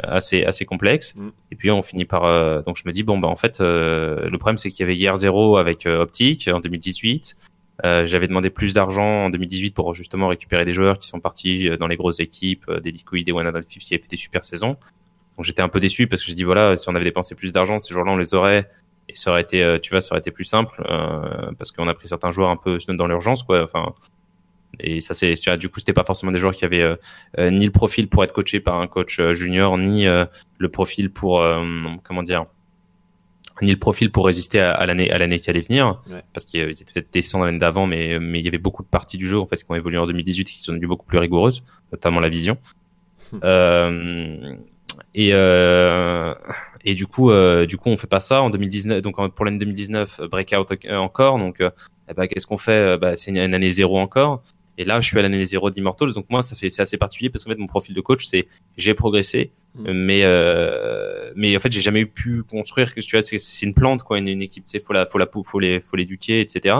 assez assez complexe Mm. et puis on finit par donc je me dis bon bah en fait le problème c'est qu'il y avait hier zéro avec Optic en 2018 euh, j'avais demandé plus d'argent en 2018 pour justement récupérer des joueurs qui sont partis euh, dans les grosses équipes euh, des Liquid des One Hundred Fifty qui avaient fait des super saisons. Donc j'étais un peu déçu parce que j'ai dit voilà si on avait dépensé plus d'argent ces jours-là on les aurait. Et ça aurait été tu vois ça aurait été plus simple euh, parce qu'on a pris certains joueurs un peu dans l'urgence quoi enfin. Et ça c'est du coup c'était pas forcément des joueurs qui avaient euh, ni le profil pour être coaché par un coach junior ni euh, le profil pour comment dire ni le profil pour résister à, à l'année à l'année qui allait venir. Ouais. parce qu'ils étaient peut-être descendants l'année d'avant mais mais il y avait beaucoup de parties du jeu en fait qui ont évolué en 2018 et qui sont devenues beaucoup plus rigoureuses notamment la vision. Euh, et euh, et du coup euh, du coup on fait pas ça en 2019 donc pour l'année 2019 euh, breakout euh, encore donc euh, eh ben, qu'est-ce qu'on fait? Euh, bah, c'est une, une année zéro encore. Et là je suis à l'année zéro d'Immortals donc moi ça fait c'est assez particulier parce qu'en fait mon profil de coach c'est j'ai progressé Mm. mais euh, mais en fait j'ai jamais pu construire que tu vois c'est une plante quoi une, équipe tu sais faut la faut la faut les faut l'éduquer etc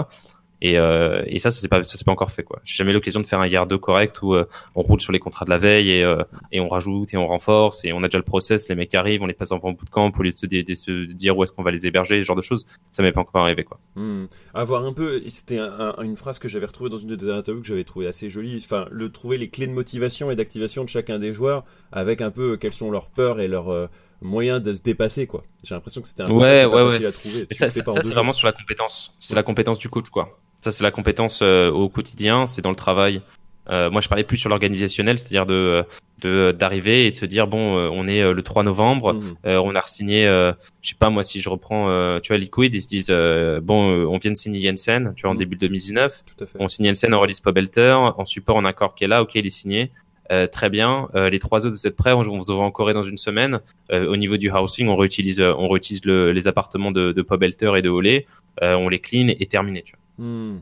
et, euh, et ça, ça c'est pas, ça c'est pas encore fait quoi. J'ai jamais eu l'occasion de faire un year 2 correct où euh, on roule sur les contrats de la veille et, euh, et on rajoute et on renforce et on a déjà le process. Les mecs arrivent, on les passe en bootcamp au lieu de se, de, de se dire où est-ce qu'on va les héberger, ce genre de choses. Ça m'est pas encore arrivé quoi. Hmm. Avoir un peu, et c'était un- un- une phrase que j'avais retrouvée dans une de tes interviews que j'avais trouvé assez jolie. Enfin, le trouver les clés de motivation et d'activation de chacun des joueurs, avec un peu quelles sont leurs peurs et leurs moyens de se dépasser, quoi. J'ai l'impression que c'était un peu Ouais, pas ouais, facile à trouver. Mais Tu ça, ça, ça, c'est vraiment sur la compétence. C'est la compétence du coach, quoi. Ça, c'est la compétence euh, au quotidien, c'est dans le travail. Euh, moi, je parlais plus sur l'organisationnel, c'est-à-dire de de d'arriver et de se dire bon, euh, on est euh, le 3 novembre, Mhm. euh, on a signé, euh, je sais pas moi, si je reprends, euh, tu vois, Liquid, ils se disent euh, bon, euh, on vient de signer Jensen, tu vois, en Mhm. début 2019, Tout à fait. on signe Jensen en release Pobelter, en support on a qui est là, ok, il est signé. Euh, très bien. Euh, les trois autres, vous êtes prêts On vous envoie en Corée dans une semaine. Euh, au niveau du housing, on réutilise, euh, on réutilise le- les appartements de, de Pobelter et de Olé. Euh, on les clean et terminé. Tu vois. Hmm.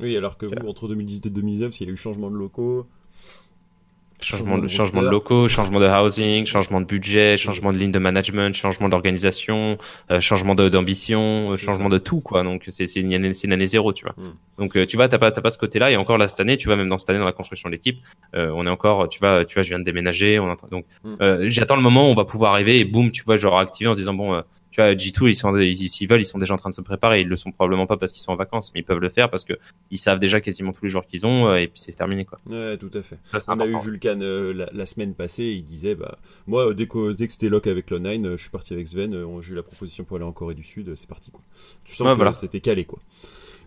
Oui, alors que vous, entre 2018 et 2019, s'il y a eu changement de locaux, Changement de, changement locaux, changement de housing, changement de budget, changement de ligne de management, changement d'organisation, euh, changement d'ambition, euh, changement de tout, quoi. Donc, c'est une année, c'est une année zéro, tu vois. Mm. Donc, euh, tu vois, t'as pas, pas ce côté-là. Et encore là, cette année, tu vois, même dans cette année, dans la construction de l'équipe, euh, on est encore, tu vois, tu vois, je viens de déménager, on entend, donc, Mm. euh, j'attends le moment où on va pouvoir arriver et boum, tu vois, genre activer en se disant, bon, euh, tu vois, G2, ils sont, ils, s'ils veulent, ils sont déjà en train de se préparer. Ils le sont probablement pas parce qu'ils sont en vacances, mais ils peuvent le faire parce que ils savent déjà quasiment tous les jours qu'ils ont, euh, et puis c'est terminé, quoi. ouais, tout à fait. Ça, On a eu. Vulcan euh, la, la semaine passée, il disait bah moi euh, dès que, dès que c'était lock avec Clone9, euh, je suis parti avec Sven, on- j'ai eu la proposition pour aller en Corée du Sud, c'est parti quoi. Tu sens Ouais, que voilà. c'était calé quoi.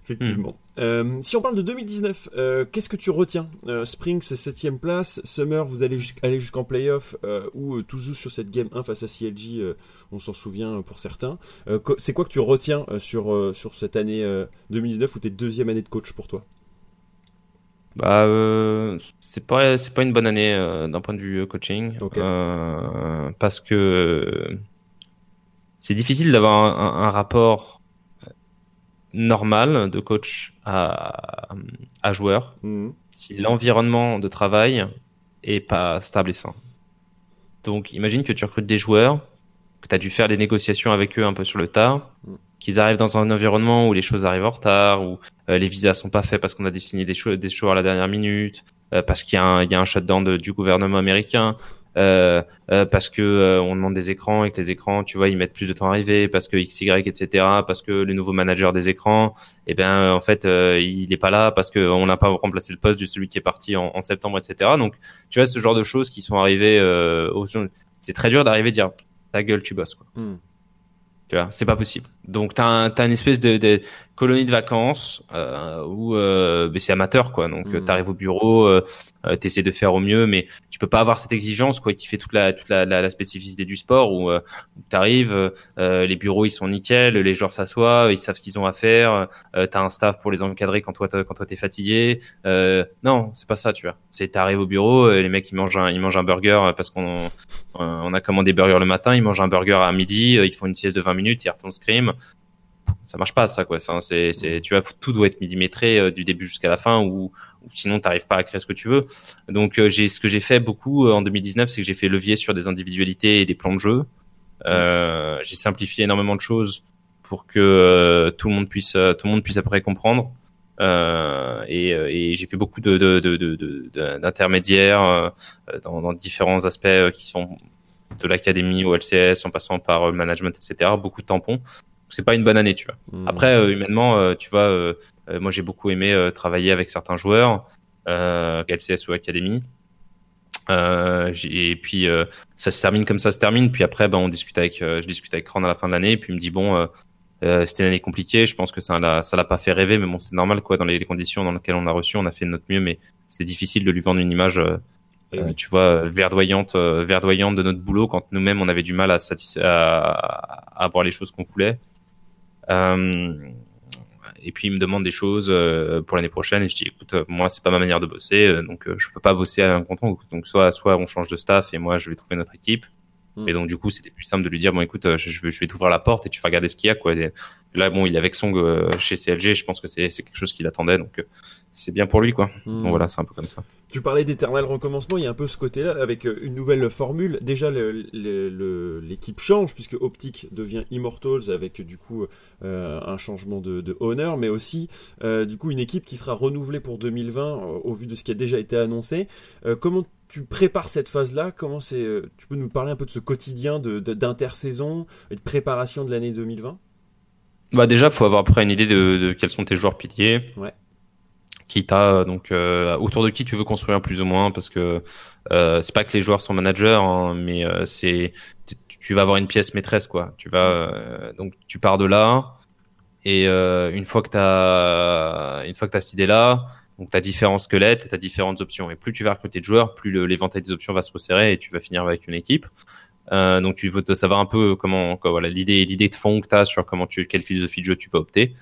Effectivement. Euh, si on parle de 2019, euh, qu'est-ce que tu retiens? Euh, Spring c'est septième place, Summer vous allez aller jusqu'en playoff euh, où euh, tout joue sur cette game 1 face à CLG, euh, on s'en souvient pour certains. Euh, c'est quoi que tu retiens euh, sur, euh, sur cette année euh, 2019 ou tes deuxième année de coach pour toi? Bah, euh, c'est pas c'est pas une bonne année euh, d'un point de vue coaching Ok. euh, parce que c'est difficile d'avoir un, un- un rapport normal de coach à, à joueur Mhm. si l'environnement de travail est pas stable et sain. Donc, imagine que tu recrutes des joueurs, que tu as dû faire des négociations avec eux un peu sur le tard, Mm. qu'ils arrivent dans un environnement où les choses arrivent en retard, où euh, les visas sont pas faits parce qu'on a défini des, cho- des choix à la dernière minute, euh, parce qu'il y, a un- il y a un shutdown de- du gouvernement américain, parce que euh, on demande des écrans et que les écrans, tu vois, ils mettent plus de temps à arriver, parce que XY, etc., parce que le nouveau manager des écrans, eh ben euh, en fait euh, il est pas là parce que on n'a pas remplacé le poste de celui qui est parti en, en septembre etc donc tu vois ce genre de choses qui sont arrivées euh, au- c'est très dur d'arriver à dire ta gueule tu bosses quoi Mhm. tu vois c'est pas possible Donc t'as un, t'as une espèce de, de colonie de vacances euh, où euh, c'est amateur quoi. Donc Mhm. tu arrives au bureau, euh, euh, t'essaies de faire au mieux, mais tu peux pas avoir cette exigence quoi qui fait toute la toute la, la, la spécificité du sport où, euh, t'arrives, euh, les bureaux ils sont nickel, les joueurs s'assoient, ils savent ce qu'ils ont à faire, euh, t'as un staff pour les encadrer quand toi t'as- quand toi t'es fatigué. Euh, non, c'est pas ça tu vois. C'est t'arrives au bureau, euh, les mecs ils mangent un, ils mangent un burger parce qu'on euh, on a commandé burger le matin, ils mangent un burger à midi, euh, ils font une sieste de 20 minutes, ils retournent scrim. Ça marche pas ça quoi. Enfin c'est c'est tu vois tout doit être millimétré euh, du début jusqu'à la fin ou, ou sinon t'arrives pas à créer ce que tu veux. Donc euh, j'ai ce que j'ai fait beaucoup euh, en 2019, c'est que j'ai fait levier sur des individualités et des plans de jeu. J'ai simplifié énormément de choses pour que tout le monde puisse tout le monde puisse après comprendre. Et, j'ai fait beaucoup de d'intermédiaires dans, dans différents aspects qui sont de l'académie au LCS en passant par le management etc. Beaucoup de tampons. C'est pas une bonne année, tu vois. Mhm. Après, euh, humainement, euh, tu vois, euh, moi j'ai beaucoup aimé travailler avec certains joueurs, euh, LCS ou Academy. Euh, et puis euh, ça se termine comme ça se termine. Puis après, ben, on discute avec, euh, je discute avec Ron à la fin de l'année. Et puis il me dit bon, c'était une année compliquée. Je pense que ça l'a, ça l'a pas fait rêver, mais bon, c'est normal quoi. Dans les, les conditions dans lesquelles on a reçu, on a fait de notre mieux, mais c'est difficile de lui vendre une image. oui. tu vois, verdoyante, verdoyante de notre boulot quand nous-mêmes on avait du mal à, à, à avoir les choses qu'on voulait. Euh, et puis il me demande des choses euh, pour l'année prochaine. Et je dis écoute euh, moi c'est pas ma manière de bosser donc je peux pas bosser à un compte donc soit soit on change de staff et moi je vais trouver notre équipe. Mm. et donc du coup c'était plus simple de lui dire bon écoute je, je vais, je vais t'ouvrir la porte et tu vas regarder ce qu'il y a quoi. Et là bon il est avec Song euh, chez CLG je pense que c'est quelque chose qu'il attendait donc euh, c'est bien pour lui quoi Mhm. donc voilà c'est un peu comme ça Tu parlais d'éternel recommencement, il y a un peu ce côté-là avec euh, une nouvelle formule. Déjà, l'équipe change puisque Optic devient Immortals avec du coup euh, un changement de, de honneur, mais aussi euh, du coup une équipe qui sera renouvelée pour 2020 euh, au vu de ce qui a déjà été annoncé. Comment tu prépares cette phase-là? Comment c'est Tu peux nous parler un peu de ce quotidien de, de- d'intersaison et de préparation de l'année 2020 Bah déjà, faut avoir après une idée de, de quels sont tes joueurs piliers. Ouais. Qui t'a donc euh, autour de qui tu veux construire plus ou moins parce que euh, c'est pas que les joueurs sont managers, hein, mais euh, c'est tu- tu vas avoir une pièce maîtresse quoi. Tu vas euh, donc tu pars de là et euh, une fois que t'as une fois que t'as cette idée là, donc t'as différents squelettes, t'as différentes options et plus tu vas recruter de joueurs, plus l'éventail des options va se resserrer et tu vas finir avec une équipe. Euh, donc tu veux te savoir un peu comment, quoi, voilà, l'idée, l'idée de fond que tu as sur comment tu, quelle philosophie de jeu tu vas opter.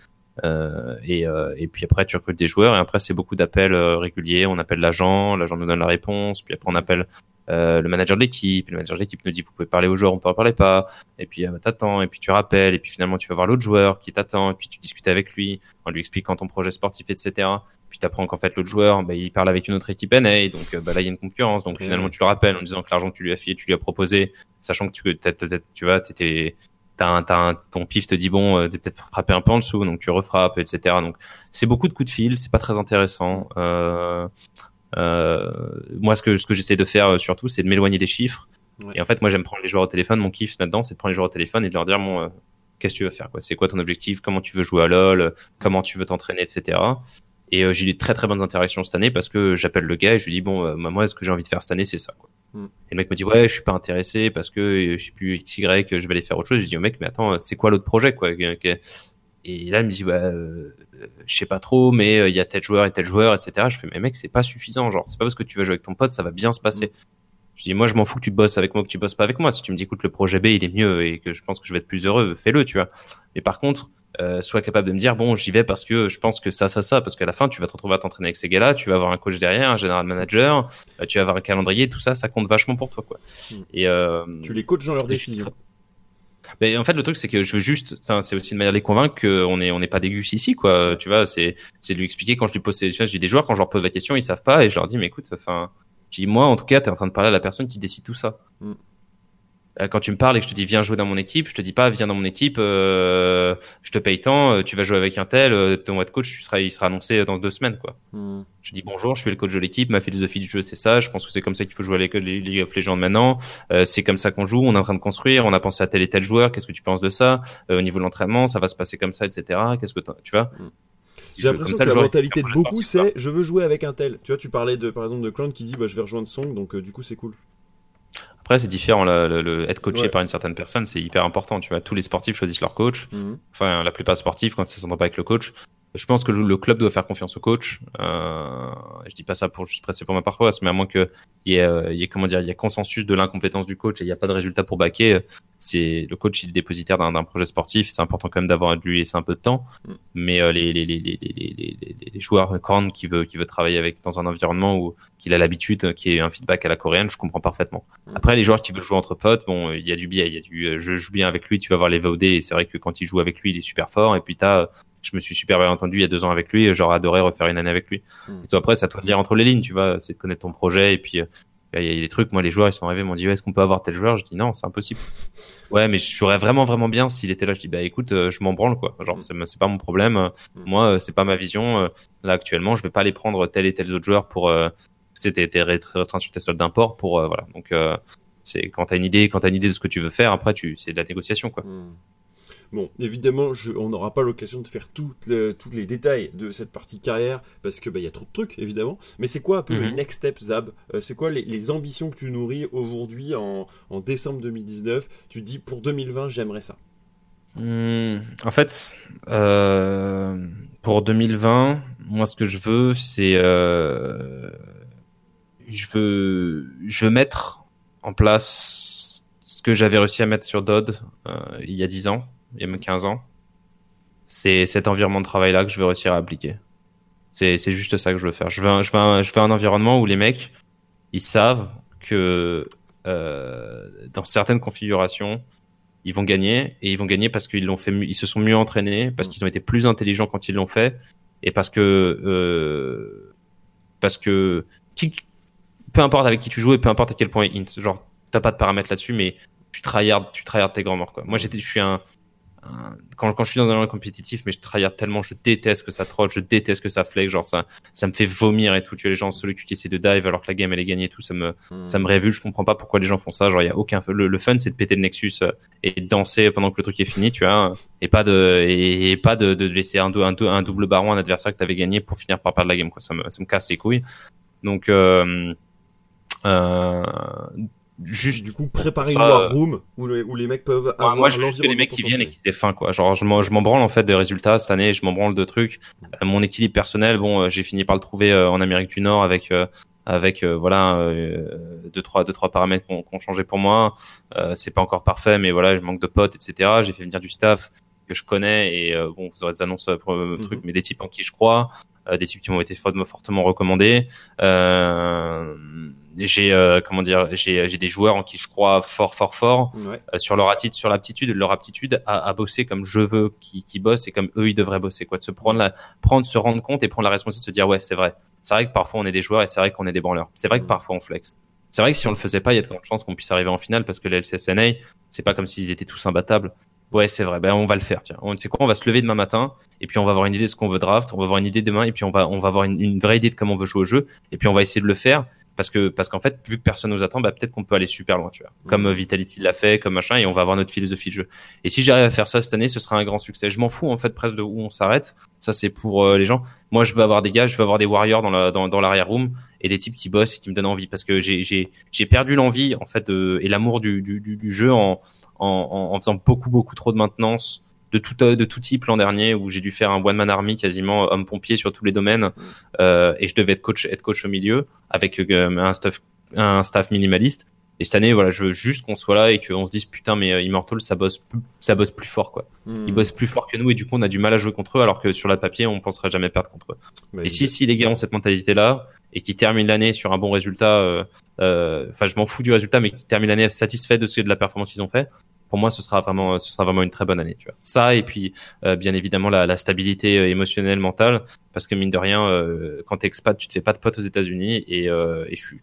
Euh, et, euh, et puis après tu recrutes des joueurs et après c'est beaucoup d'appels euh, réguliers. On appelle l'agent, l'agent nous donne la réponse, puis après on appelle euh, le manager de l'équipe, le manager de l'équipe nous dit vous pouvez parler aux joueurs, on peut en parler pas. Et puis euh, t'attends, et puis tu rappelles, et puis finalement tu vas voir l'autre joueur qui t'attend, et puis tu discutes avec lui. En lui expliquant ton projet sportif, etc. Puis t'apprends qu'en fait l'autre joueur, bah, il parle avec une autre équipe NA, donc euh, bah, là il y a une concurrence. Donc finalement tu le rappelles en disant que l'argent que tu lui as filé, tu lui as proposé, sachant que tu peut-être peut-être tu vois t'étais t'as un, t'as un- ton pif te dit bon euh, t'es peut-être frappé un peu en dessous. Donc tu refrappes etc donc c'est beaucoup de coups de fil. C'est pas très intéressant. Euh, moi ce que ce que j'essaie de faire euh, surtout c'est de m'éloigner des chiffres. Ouais. et en fait moi j'aime prendre les joueurs au téléphone. Mon kiff là-dedans c'est de prendre les joueurs au téléphone et de leur dire bon euh, qu'est-ce que tu veux faire quoi? C'est quoi ton objectif? Comment tu veux jouer à lol? Euh, comment tu veux t'entraîner etc et euh, j'ai eu des très très bonnes interactions cette année parce que j'appelle le gars et je lui dis bon euh, moi ce que j'ai envie de faire cette année c'est ça quoi. Mm. et le mec me dit ouais je suis pas intéressé parce que euh, je sais plus XY je vais aller faire autre chose. Je dis au mec mais attends c'est quoi l'autre projet quoi? Et là il me dit ouais euh, euh, je sais pas trop mais euh, il y a tel joueur et tel joueur etc je fais mais mec c'est pas suffisant. Genre c'est pas parce que tu vas jouer avec ton pote ça va bien se passer. Je dis moi je m'en fous que tu bosses avec moi ou que tu bosses pas avec moi. Si tu me dis écoute le projet B il est mieux et que je pense que je vais être plus heureux fais-le tu vois. Mais par contre euh, sois capable de me dire bon j'y vais parce que je pense que ça ça ça parce qu'à la fin tu vas te retrouver à t'entraîner avec ces gars-là tu vas avoir un coach derrière un général manager euh, tu vas avoir un calendrier tout ça ça compte vachement pour toi quoi. Mm. et euh, Tu les coaches dans leurs décisions. Mais en fait, le truc, c'est que je veux juste, enfin, c'est aussi une manière de les convaincre qu'on est, on n'est pas des ici, quoi. Tu vois, c'est, de lui expliquer quand je lui pose, tu vois, j'ai des joueurs quand je leur pose la question, ils savent pas, et je leur dis, mais écoute, enfin, je dis, moi, en tout cas, t'es en train de parler à la personne qui décide tout ça. Mm. Euh, Quand tu me parles et que je te dis viens jouer dans mon équipe, je te dis pas viens dans mon équipe, euh, je te paye tant, euh, tu vas jouer avec un tel, ton head coach, tu seras, il sera annoncé dans deux semaines, quoi. Hmm. Je dis bonjour, je suis le coach de l'équipe, ma philosophie du jeu c'est ça, je pense que c'est comme ça qu'il faut jouer à l'école League of Legends maintenant, Euh, c'est comme ça qu'on joue, on est en train de construire, on a pensé à tel et tel joueur, qu'est-ce que tu penses de ça? Euh, Au niveau de l'entraînement, ça va se passer comme ça, etc. Qu'est-ce que tu vois? Mm. Si J'ai l'impression que la mentalité de beaucoup, c'est je veux jouer avec un tel. Tu vois, tu parlais de par exemple de Clown qui dit bah je vais rejoindre Song, donc du coup c'est cool. Après, c'est différent. Le, le- être coaché Ouais. par une certaine personne, c'est hyper important. Tu vois, tous les sportifs choisissent leur coach. Mhm. Enfin, la plupart des sportifs, quand ça s'entend pas avec le coach. Je pense que le, club doit faire confiance au coach. Euh, je dis pas ça pour juste presser pour ma paroisse, mais à moins que il y ait, euh, y ait comment dire, il y a consensus de l'incompétence du coach et il n'y a pas de résultat pour baquer. C'est le coach, il est dépositaire d'un projet sportif. C'est important quand même d'avoir lui laisser un peu de temps. Mais euh, les, joueurs corn qui veut qui veut travailler avec dans un environnement où qu'il a l'habitude, qui est un feedback à la coréenne, je comprends parfaitement. Après, les joueurs qui veulent jouer entre potes, bon, il y a du biais, il y a du, euh, je joue bien avec lui, tu vas voir les VOD, et c'est vrai que quand il joue avec lui, il est super fort, et puis t'as, euh, je me suis super bien entendu il y a deux ans avec lui, et j'aurais adoré refaire une année avec lui. Mm. Et toi, après, toi de lire entre les lignes, tu vois, c'est de connaître ton projet, et puis, euh, il y a des trucs, moi, les joueurs, ils sont arrivés, ils m'ont dit, ouais, est-ce qu'on peut avoir tel joueur? Je dis, non, c'est impossible. ouais, mais je jouerais vraiment, vraiment bien s'il était là. Je dis, bah, écoute, euh, je m'en branle, quoi. Genre, Mm. c'est pas mon problème. Euh, Mm. Moi, euh, c'est pas ma vision. Là, actuellement, je vais pas aller prendre tel et tel autre joueur pour, euh, c'était t'es ré- très restreint sur tes soldes d'import pour, euh, voilà. Donc, euh, c'est quand t'as une idée, quand t'as une idée de ce que tu veux faire, après, tu, c'est de la négociation, quoi. Hmm. Bon, évidemment, je- on n'aura pas l'occasion de faire tous les détails de cette partie carrière parce que bah, y a trop de trucs, évidemment. Mais c'est quoi un peu le Mhm. next step, Zab? Euh, C'est quoi les, les ambitions que tu nourris aujourd'hui en, en décembre 2019 Tu dis pour 2020, j'aimerais ça. Hmm, en fait, euh, pour 2020, moi, ce que je veux, c'est, euh, je veux, je veux mettre en place ce que j'avais réussi à mettre sur Dodd euh, il y a 10 ans, il y a même 15 ans. C'est cet environnement de travail-là que je veux réussir à appliquer. C'est, juste ça que je veux faire. Je veux, un, je veux, un, je veux un environnement où les mecs, ils savent que euh, dans certaines configurations, ils vont gagner et ils vont gagner parce qu'ils l'ont fait, ils se sont mieux entraînés, parce qu'ils ont été plus intelligents quand ils l'ont fait et parce que euh, parce que qui, peu importe avec qui tu joues et peu importe à quel point int, genre t'as pas de paramètres là-dessus, mais tu tryhard, tu tryhard tes grands morts quoi. Moi j'étais, je suis un, un- quand, quand je suis dans un environnement compétitif, mais je tryhard tellement, je déteste que ça troll, je déteste que ça flex, genre ça, ça me fait vomir et tout. Tu vois les gens celui qui essaie de dive alors que la game elle est gagnée et tout, ça me, ça me révulse, je comprends pas pourquoi les gens font ça. Genre, il y a aucun le, le fun, c'est de péter le Nexus euh, et de danser pendant que le truc est fini, tu vois, et pas de et, et pas de, de laisser un double baron à un adversaire que t'avais gagné pour finir par perdre la game, quoi. Ça me, ça me casse les couilles. Donc, euh, euh, juste du coup préparer Ça, une war euh, room où, les- où les mecs peuvent avoir moi, je veux juste que les mecs qui viennent et s'entraîner. qui aient faim, quoi. Genre, je m'en, branle en fait des résultats cette année. Je m'en branle de trucs. Euh, mon équilibre personnel, bon, euh, j'ai fini par le trouver euh, en Amérique du Nord avec avec voilà deux trois deux trois paramètres qu'on qu'on changé pour moi. C'est pas encore parfait, mais voilà, je manque de potes, etc. J'ai fait venir du staff que je connais et bon, vous aurez des annonces pour le truc, mais des types en qui je crois, des types qui m'ont été fortement, recommandés. Euh, j'ai euh, comment dire, j'ai des joueurs en qui je crois fort fort fort Ouais. euh, sur leur attitude, sur l'aptitude, leur aptitude à, à bosser comme je veux qu'ils qu'ils bossent et comme eux ils devraient bosser quoi, de se prendre la, prendre, se rendre compte et prendre la responsabilité de se dire ouais c'est vrai. C'est vrai que parfois on est des joueurs et c'est vrai qu'on est des branleurs. C'est vrai que parfois on flex. C'est vrai que si on le faisait pas, il y a de grandes chances qu'on puisse arriver en finale parce que les LCSNA, c'est pas comme s'ils étaient tous imbattables. Ouais, c'est vrai. Ben, on va le faire. Tiens, on sait quoi? On va se lever demain matin et puis on va avoir une idée de ce qu'on veut draft. On va avoir une idée demain et puis on va, on va avoir une, une vraie idée de comment on veut jouer au jeu et puis on va essayer de le faire parce que, parce qu'en fait, vu que personne nous attend, bah, peut-être qu'on peut aller super loin, tu vois. Comme Mhm. euh, Vitality l'a fait, comme machin, et on va avoir notre philosophie de jeu. Et si j'arrive à faire ça cette année, ce sera un grand succès. Je m'en fous en fait presque de où on s'arrête. Ça c'est pour euh, les gens. Moi, je veux avoir des gars, je veux avoir des warriors dans la dans, dans l'arrière room et des types qui bossent et qui me donnent envie parce que j'ai j'ai j'ai perdu l'envie en fait de, et l'amour du, du du du jeu en en en en faisant beaucoup beaucoup trop de maintenance de tout euh, de tout type l'an dernier où j'ai dû faire un one man army quasiment euh, homme pompier sur tous les domaines. Euh, et je devais être coach être coach au milieu avec euh, un staff un staff minimaliste et cette année voilà je veux juste qu'on soit là et qu'on se dise putain mais euh, Immortal ça bosse plus, ça bosse plus fort quoi Hmm. ils bossent plus fort que nous et du coup on a du mal à jouer contre eux alors que sur la papier on penserait jamais perdre contre eux Bah, et si si les gars ont cette mentalité là et qui terminent l'année sur un bon résultat euh, euh, enfin je m'en fous du résultat mais qui terminent l'année satisfait de ce de la performance qu'ils ont fait pour moi ce sera vraiment ce sera vraiment une très bonne année tu vois ça et puis euh, bien évidemment la, stabilité euh, émotionnelle mentale parce que mine de rien euh, quand t'es expat tu te fais pas de potes aux États-Unis et,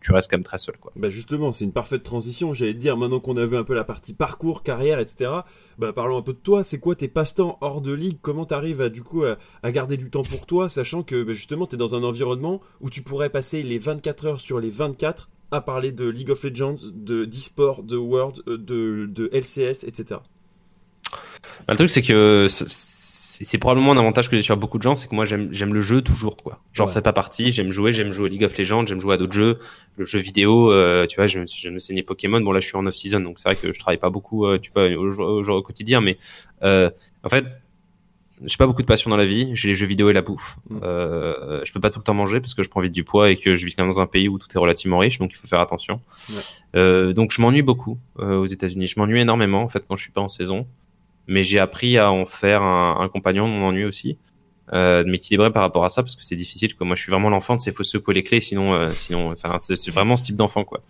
tu restes quand même très seul quoi Bah justement, c'est une parfaite transition. J'allais te dire, maintenant qu'on a vu un peu la partie parcours, carrière, etc. Bah parlons un peu de toi. C'est quoi tes passe-temps hors de ligue? Comment t'arrives à du coup à, à garder du temps pour toi, sachant que bah, justement t'es dans un environnement où tu pourrais passer les 24 heures sur les 24 à parler de League of Legends, de d'e-sport, de World, euh, de, de LCS, etc. Bah, le truc, c'est que c'est- c'est probablement un avantage que j'ai sur beaucoup de gens, c'est que moi j'aime le jeu toujours quoi. Genre Ouais. c'est pas parti, j'aime jouer, j'aime jouer à League of Legends, j'aime jouer à d'autres jeux, le jeu vidéo, euh, tu vois, je je me saignais Pokémon. Bon là je suis en off season, donc c'est vrai que je travaille pas beaucoup, euh, tu vois, au, quotidien, mais euh, en fait j'ai pas beaucoup de passion dans la vie, j'ai les jeux vidéo et la bouffe. Mm. Euh, je peux pas tout le temps manger parce que je prends vite du poids et que je vis quand même dans un pays où tout est relativement riche, donc il faut faire attention. Ouais. Euh, donc je m'ennuie beaucoup euh, aux États-Unis. Je m'ennuie énormément en fait quand je suis pas en saison, mais j'ai appris à en faire un, un compagnon de mon ennui aussi, euh, de m'équilibrer par rapport à ça parce que c'est difficile. Quoi. Moi, je suis vraiment l'enfant, il faut secouer les clés, sinon, sinon, c'est c'est vraiment ce type d'enfant quoi.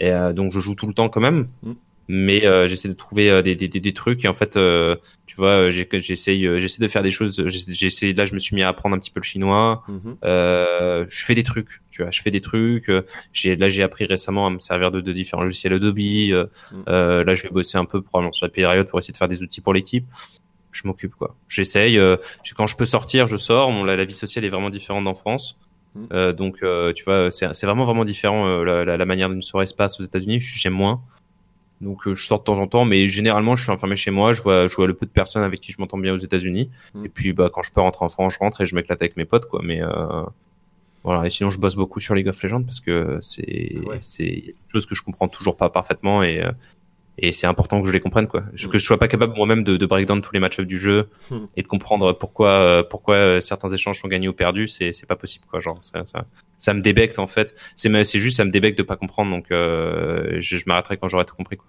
Et donc je joue tout le temps quand même, Mm. Mais euh, j'essaie de trouver euh, des, des, des, trucs et en fait. Euh, tu vois, euh, j'essaie de faire des choses. j'essaie- J'essaie, là, je me suis mis à apprendre un petit peu le chinois. Mhm. Je fais des trucs, tu vois, je fais des trucs. J'ai là, j'ai appris récemment à me servir de, de différents logiciels Adobe. Mm. là, je vais bosser un peu probablement sur la période pour essayer de faire des outils pour l'équipe. Je m'occupe quoi. J'essaye. quand je peux sortir, je sors. Bon, la vie sociale est vraiment différente en France. Mm. Euh, donc, tu vois, c'est vraiment vraiment différent la, la, la manière d'une soirée se passe aux États-Unis. J'aime moins. Donc, euh, je sors de temps en temps, mais généralement, je suis enfermé chez moi. Je vois, je vois le peu de personnes avec qui je m'entends bien aux États-Unis. Mm. Et puis, bah, quand je peux rentrer en France, je rentre et je m'éclate avec mes potes, quoi. Mais euh, voilà. Et sinon, je bosse beaucoup sur League of Legends parce que c'est Ouais. c'est une chose que je comprends toujours pas parfaitement et euh, et c'est important que je les comprenne, quoi. Je-. Que je sois pas capable moi-même de, de break down tous les match du jeu Mm. et de comprendre pourquoi euh, pourquoi euh, certains échanges sont gagnés ou perdus. C'est c'est pas possible, quoi. Genre, ça, ça, ça me débecte en fait. C'est c'est juste ça me débecte de pas comprendre. Donc, euh, je, je m'arrêterai quand j'aurai tout compris, quoi.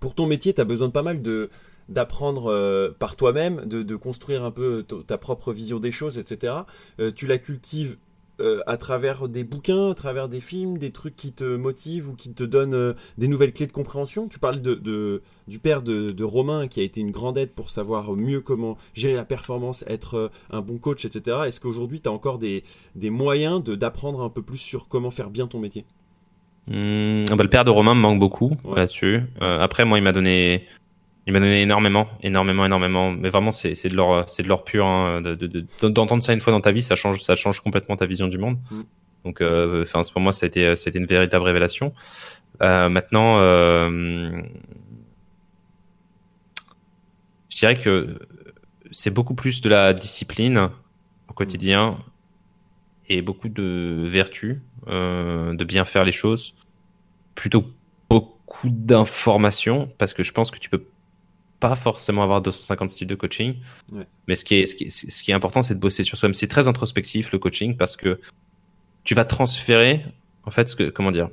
Pour ton métier, tu as besoin de pas mal de d'apprendre euh, par toi-même, de, de construire un peu ta propre vision des choses, etc. Euh, tu la cultives euh, à travers des bouquins, à travers des films, des trucs qui te motivent ou qui te donnent euh, des nouvelles clés de compréhension. Tu parles de, de- du père de, de Romain qui a été une grande aide pour savoir mieux comment gérer la performance, être euh, un bon coach, etc. Est-ce qu'aujourd'hui, tu as encore des, des moyens de d'apprendre un peu plus sur comment faire bien ton métier? Hum, bah, le père de Romain me manque beaucoup Ouais. là-dessus. Après, moi, il m'a donné, il m'a donné énormément, énormément, énormément. Mais vraiment, c'est de l'or, c'est de l'or pur. hein, de- de- de- D'entendre ça une fois dans ta vie, ça change, ça change complètement ta vision du monde. Mm. Donc, euh, pour moi, ça a été, ça a été une véritable révélation. Euh, maintenant, euh, je dirais que c'est beaucoup plus de la discipline au quotidien et beaucoup de vertu, euh, de bien faire les choses, plutôt beaucoup d'informations, parce que je pense que tu peux pas forcément avoir 250 styles de coaching. Ouais. Mais ce qui est, ce qui est, ce qui est important, c'est de bosser sur soi-même. C'est très introspectif le coaching parce que tu vas transférer, en fait, ce que, comment dire,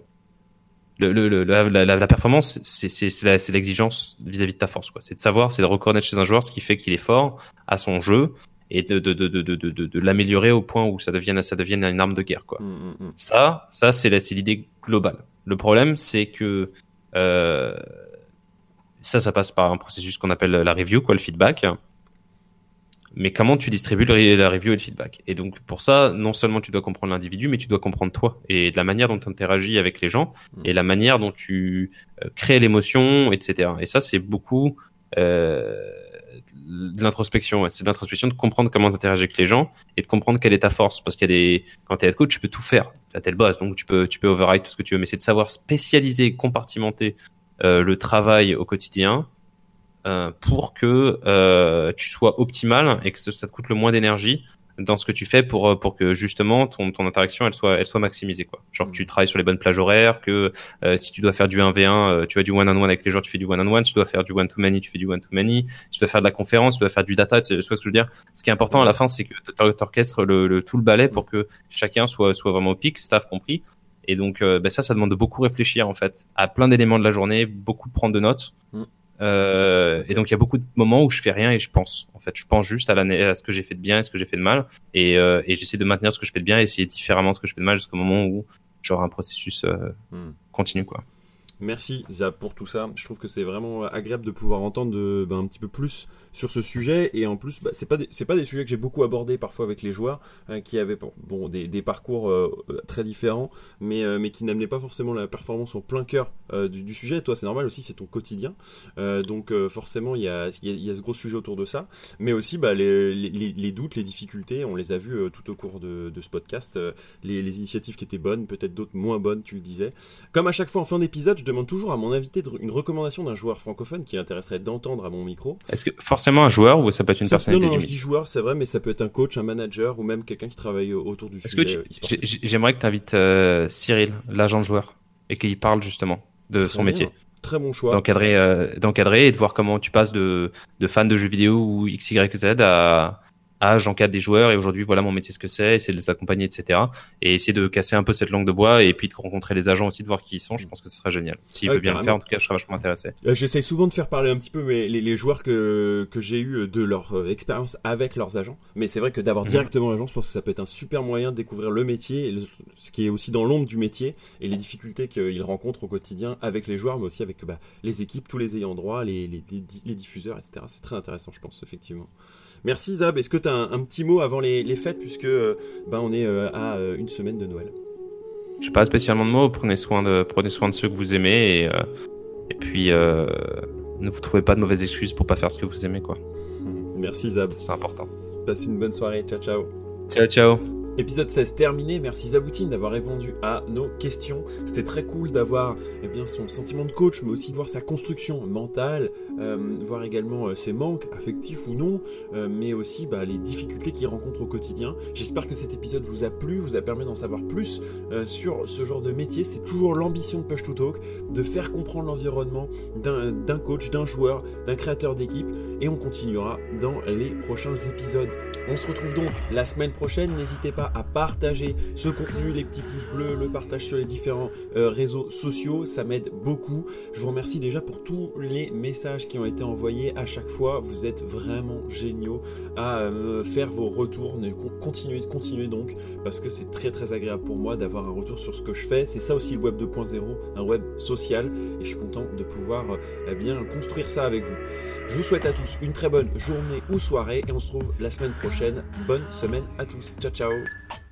le, le, le- la, la, la performance, c'est l'exigence vis-à-vis de ta force. quoi. C'est de savoir, c'est de reconnaître chez un joueur ce qui fait qu'il est fort à son jeu et de, de, de, de, de, de, l'améliorer au point où ça devienne, ça devienne une arme de guerre. Quoi. Hum, hum, hum. Ça, ça c'est l'idée globale. Le problème, c'est que euh, ça, ça passe par un processus qu'on appelle la review, quoi, le feedback. Mais comment tu distribues la review et le feedback? Et donc pour ça, non seulement tu dois comprendre l'individu, mais tu dois comprendre toi et de la manière dont tu interagis avec les gens et la manière dont tu euh, crées l'émotion, etc. Et ça, c'est beaucoup euh, de l'introspection. C'est de l'introspection de comprendre comment tu interagis avec les gens et de comprendre quelle est ta force. Parce qu'il y a des, quand tu es head coach, tu peux tout faire. Tu as tel boss, donc tu peux, tu peux override tout ce que tu veux. Mais c'est de savoir spécialiser, compartimenter le travail au quotidien euh, pour que euh, tu sois optimal et que ça te coûte le moins d'énergie dans ce que tu fais pour euh, pour que justement ton, ton interaction elle soit elle soit maximisée quoi. Genre que tu travailles sur les bonnes plages horaires que euh, si tu dois faire du 1v1 euh, tu as du one on one avec les gens tu fais du one on one si tu dois faire du one to many tu fais du one to many si tu dois faire de la conférence tu dois faire du data tu sais ce que je veux dire? Ce qui est important à la fin c'est que tu orchestres le tout le ballet pour que chacun soit soit vraiment au pic staff compris et donc euh, ben ça ça demande de beaucoup réfléchir en fait à plein d'éléments de la journée beaucoup de prendre de notes Mm. euh, et donc il y a beaucoup de moments où je fais rien et je pense. En fait, je pense juste à, à ce que j'ai fait de bien et ce que j'ai fait de mal, et, euh, et j'essaie de maintenir ce que je fais de bien et essayer différemment ce que je fais de mal jusqu'au moment où j'aurai un processus euh, Hmm. continu quoi. Merci Zap pour tout ça. Je trouve que c'est vraiment agréable de pouvoir entendre ben, un petit peu plus sur ce sujet. Et en plus bah, c'est pas pas des sujets que j'ai beaucoup abordés parfois avec les joueurs hein, qui avaient bon, des, parcours euh, très différents mais euh, mais qui n'amenaient pas forcément la performance au plein cœur euh, du, sujet. Toi c'est normal aussi c'est ton quotidien. Donc forcément il y a, y, y a ce gros sujet autour de ça. Mais aussi bah, les, doutes les difficultés on les a vus tout au cours de, ce podcast. Les, les initiatives qui étaient bonnes peut-être d'autres moins bonnes tu le disais. Comme à chaque fois en fin d'épisode demande toujours à mon invité une recommandation d'un joueur francophone qui intéresserait d'entendre à mon micro. Est-ce que forcément un joueur ou ça peut être une personnalité Non, non, je dis joueur, c'est vrai, mais ça peut être un coach, un manager ou même quelqu'un qui travaille autour du sujet. J'aimerais que tu invites Cyril, l'agent joueur, et qu'il parle justement de son métier. Très bon choix. D'encadrer, d'encadrer et de voir comment tu passes de, de fan de jeux vidéo ou X, Y, Z à, ah, j'encadre des joueurs et aujourd'hui voilà mon métier ce que c'est, essayer de les accompagner, etc. Et essayer de casser un peu cette langue de bois et puis de rencontrer les agents aussi, de voir qui ils sont. Je pense que ce serait génial. S'il veut bien le faire, en tout cas, je serais vachement intéressé. Euh, j'essaye souvent de faire parler un petit peu les, les joueurs que, que j'ai eu de leur euh, expérience avec leurs agents. Mais c'est vrai que d'avoir mhm. directement l'agent, je pense que ça peut être un super moyen de découvrir le métier, ce qui est aussi dans l'ombre du métier et les difficultés qu'ils rencontrent au quotidien avec les joueurs, mais aussi avec bah, les équipes, tous les ayants droit, les, les, les diffuseurs, etc. C'est très intéressant, je pense, effectivement. Merci Zab. Est-ce que tu as un, petit mot avant les, fêtes puisque euh, ben, on est euh, à euh, une semaine de Noël? Je n'ai pas spécialement de mots. Prenez soin de, prenez soin de ceux que vous aimez et, et puis ne vous trouvez pas de mauvaises excuses pour pas faire ce que vous aimez. quoi. Merci Zab. C'est important. Passe une bonne soirée. Ciao ciao. Ciao ciao. Épisode 16 terminé, merci Zaboutine d'avoir répondu à nos questions. C'était très cool d'avoir eh bien, son sentiment de coach, mais aussi de voir sa construction mentale, voir également euh, ses manques, affectifs ou non, euh, mais aussi bah, les difficultés qu'il rencontre au quotidien. J'espère que cet épisode vous a plu, vous a permis d'en savoir plus sur ce genre de métier. C'est toujours l'ambition de Push to Talk, de faire comprendre l'environnement d'un coach, d'un joueur, d'un créateur d'équipe, et on continuera dans les prochains épisodes. On se retrouve donc la semaine prochaine, n'hésitez pas à partager ce contenu, les petits pouces bleus, le partage sur les différents euh, réseaux sociaux, ça m'aide beaucoup. Je vous remercie déjà pour tous les messages qui ont été envoyés à chaque fois. Vous êtes vraiment géniaux à euh, faire vos retours. Continuez, continuez donc parce que c'est très très agréable pour moi d'avoir un retour sur ce que je fais. C'est ça aussi le web 2.0, un web social et je suis content de pouvoir euh, eh bien construire ça avec vous. Je vous souhaite à tous une très bonne journée ou soirée et on se retrouve la semaine prochaine. Bonne semaine à tous. Ciao ciao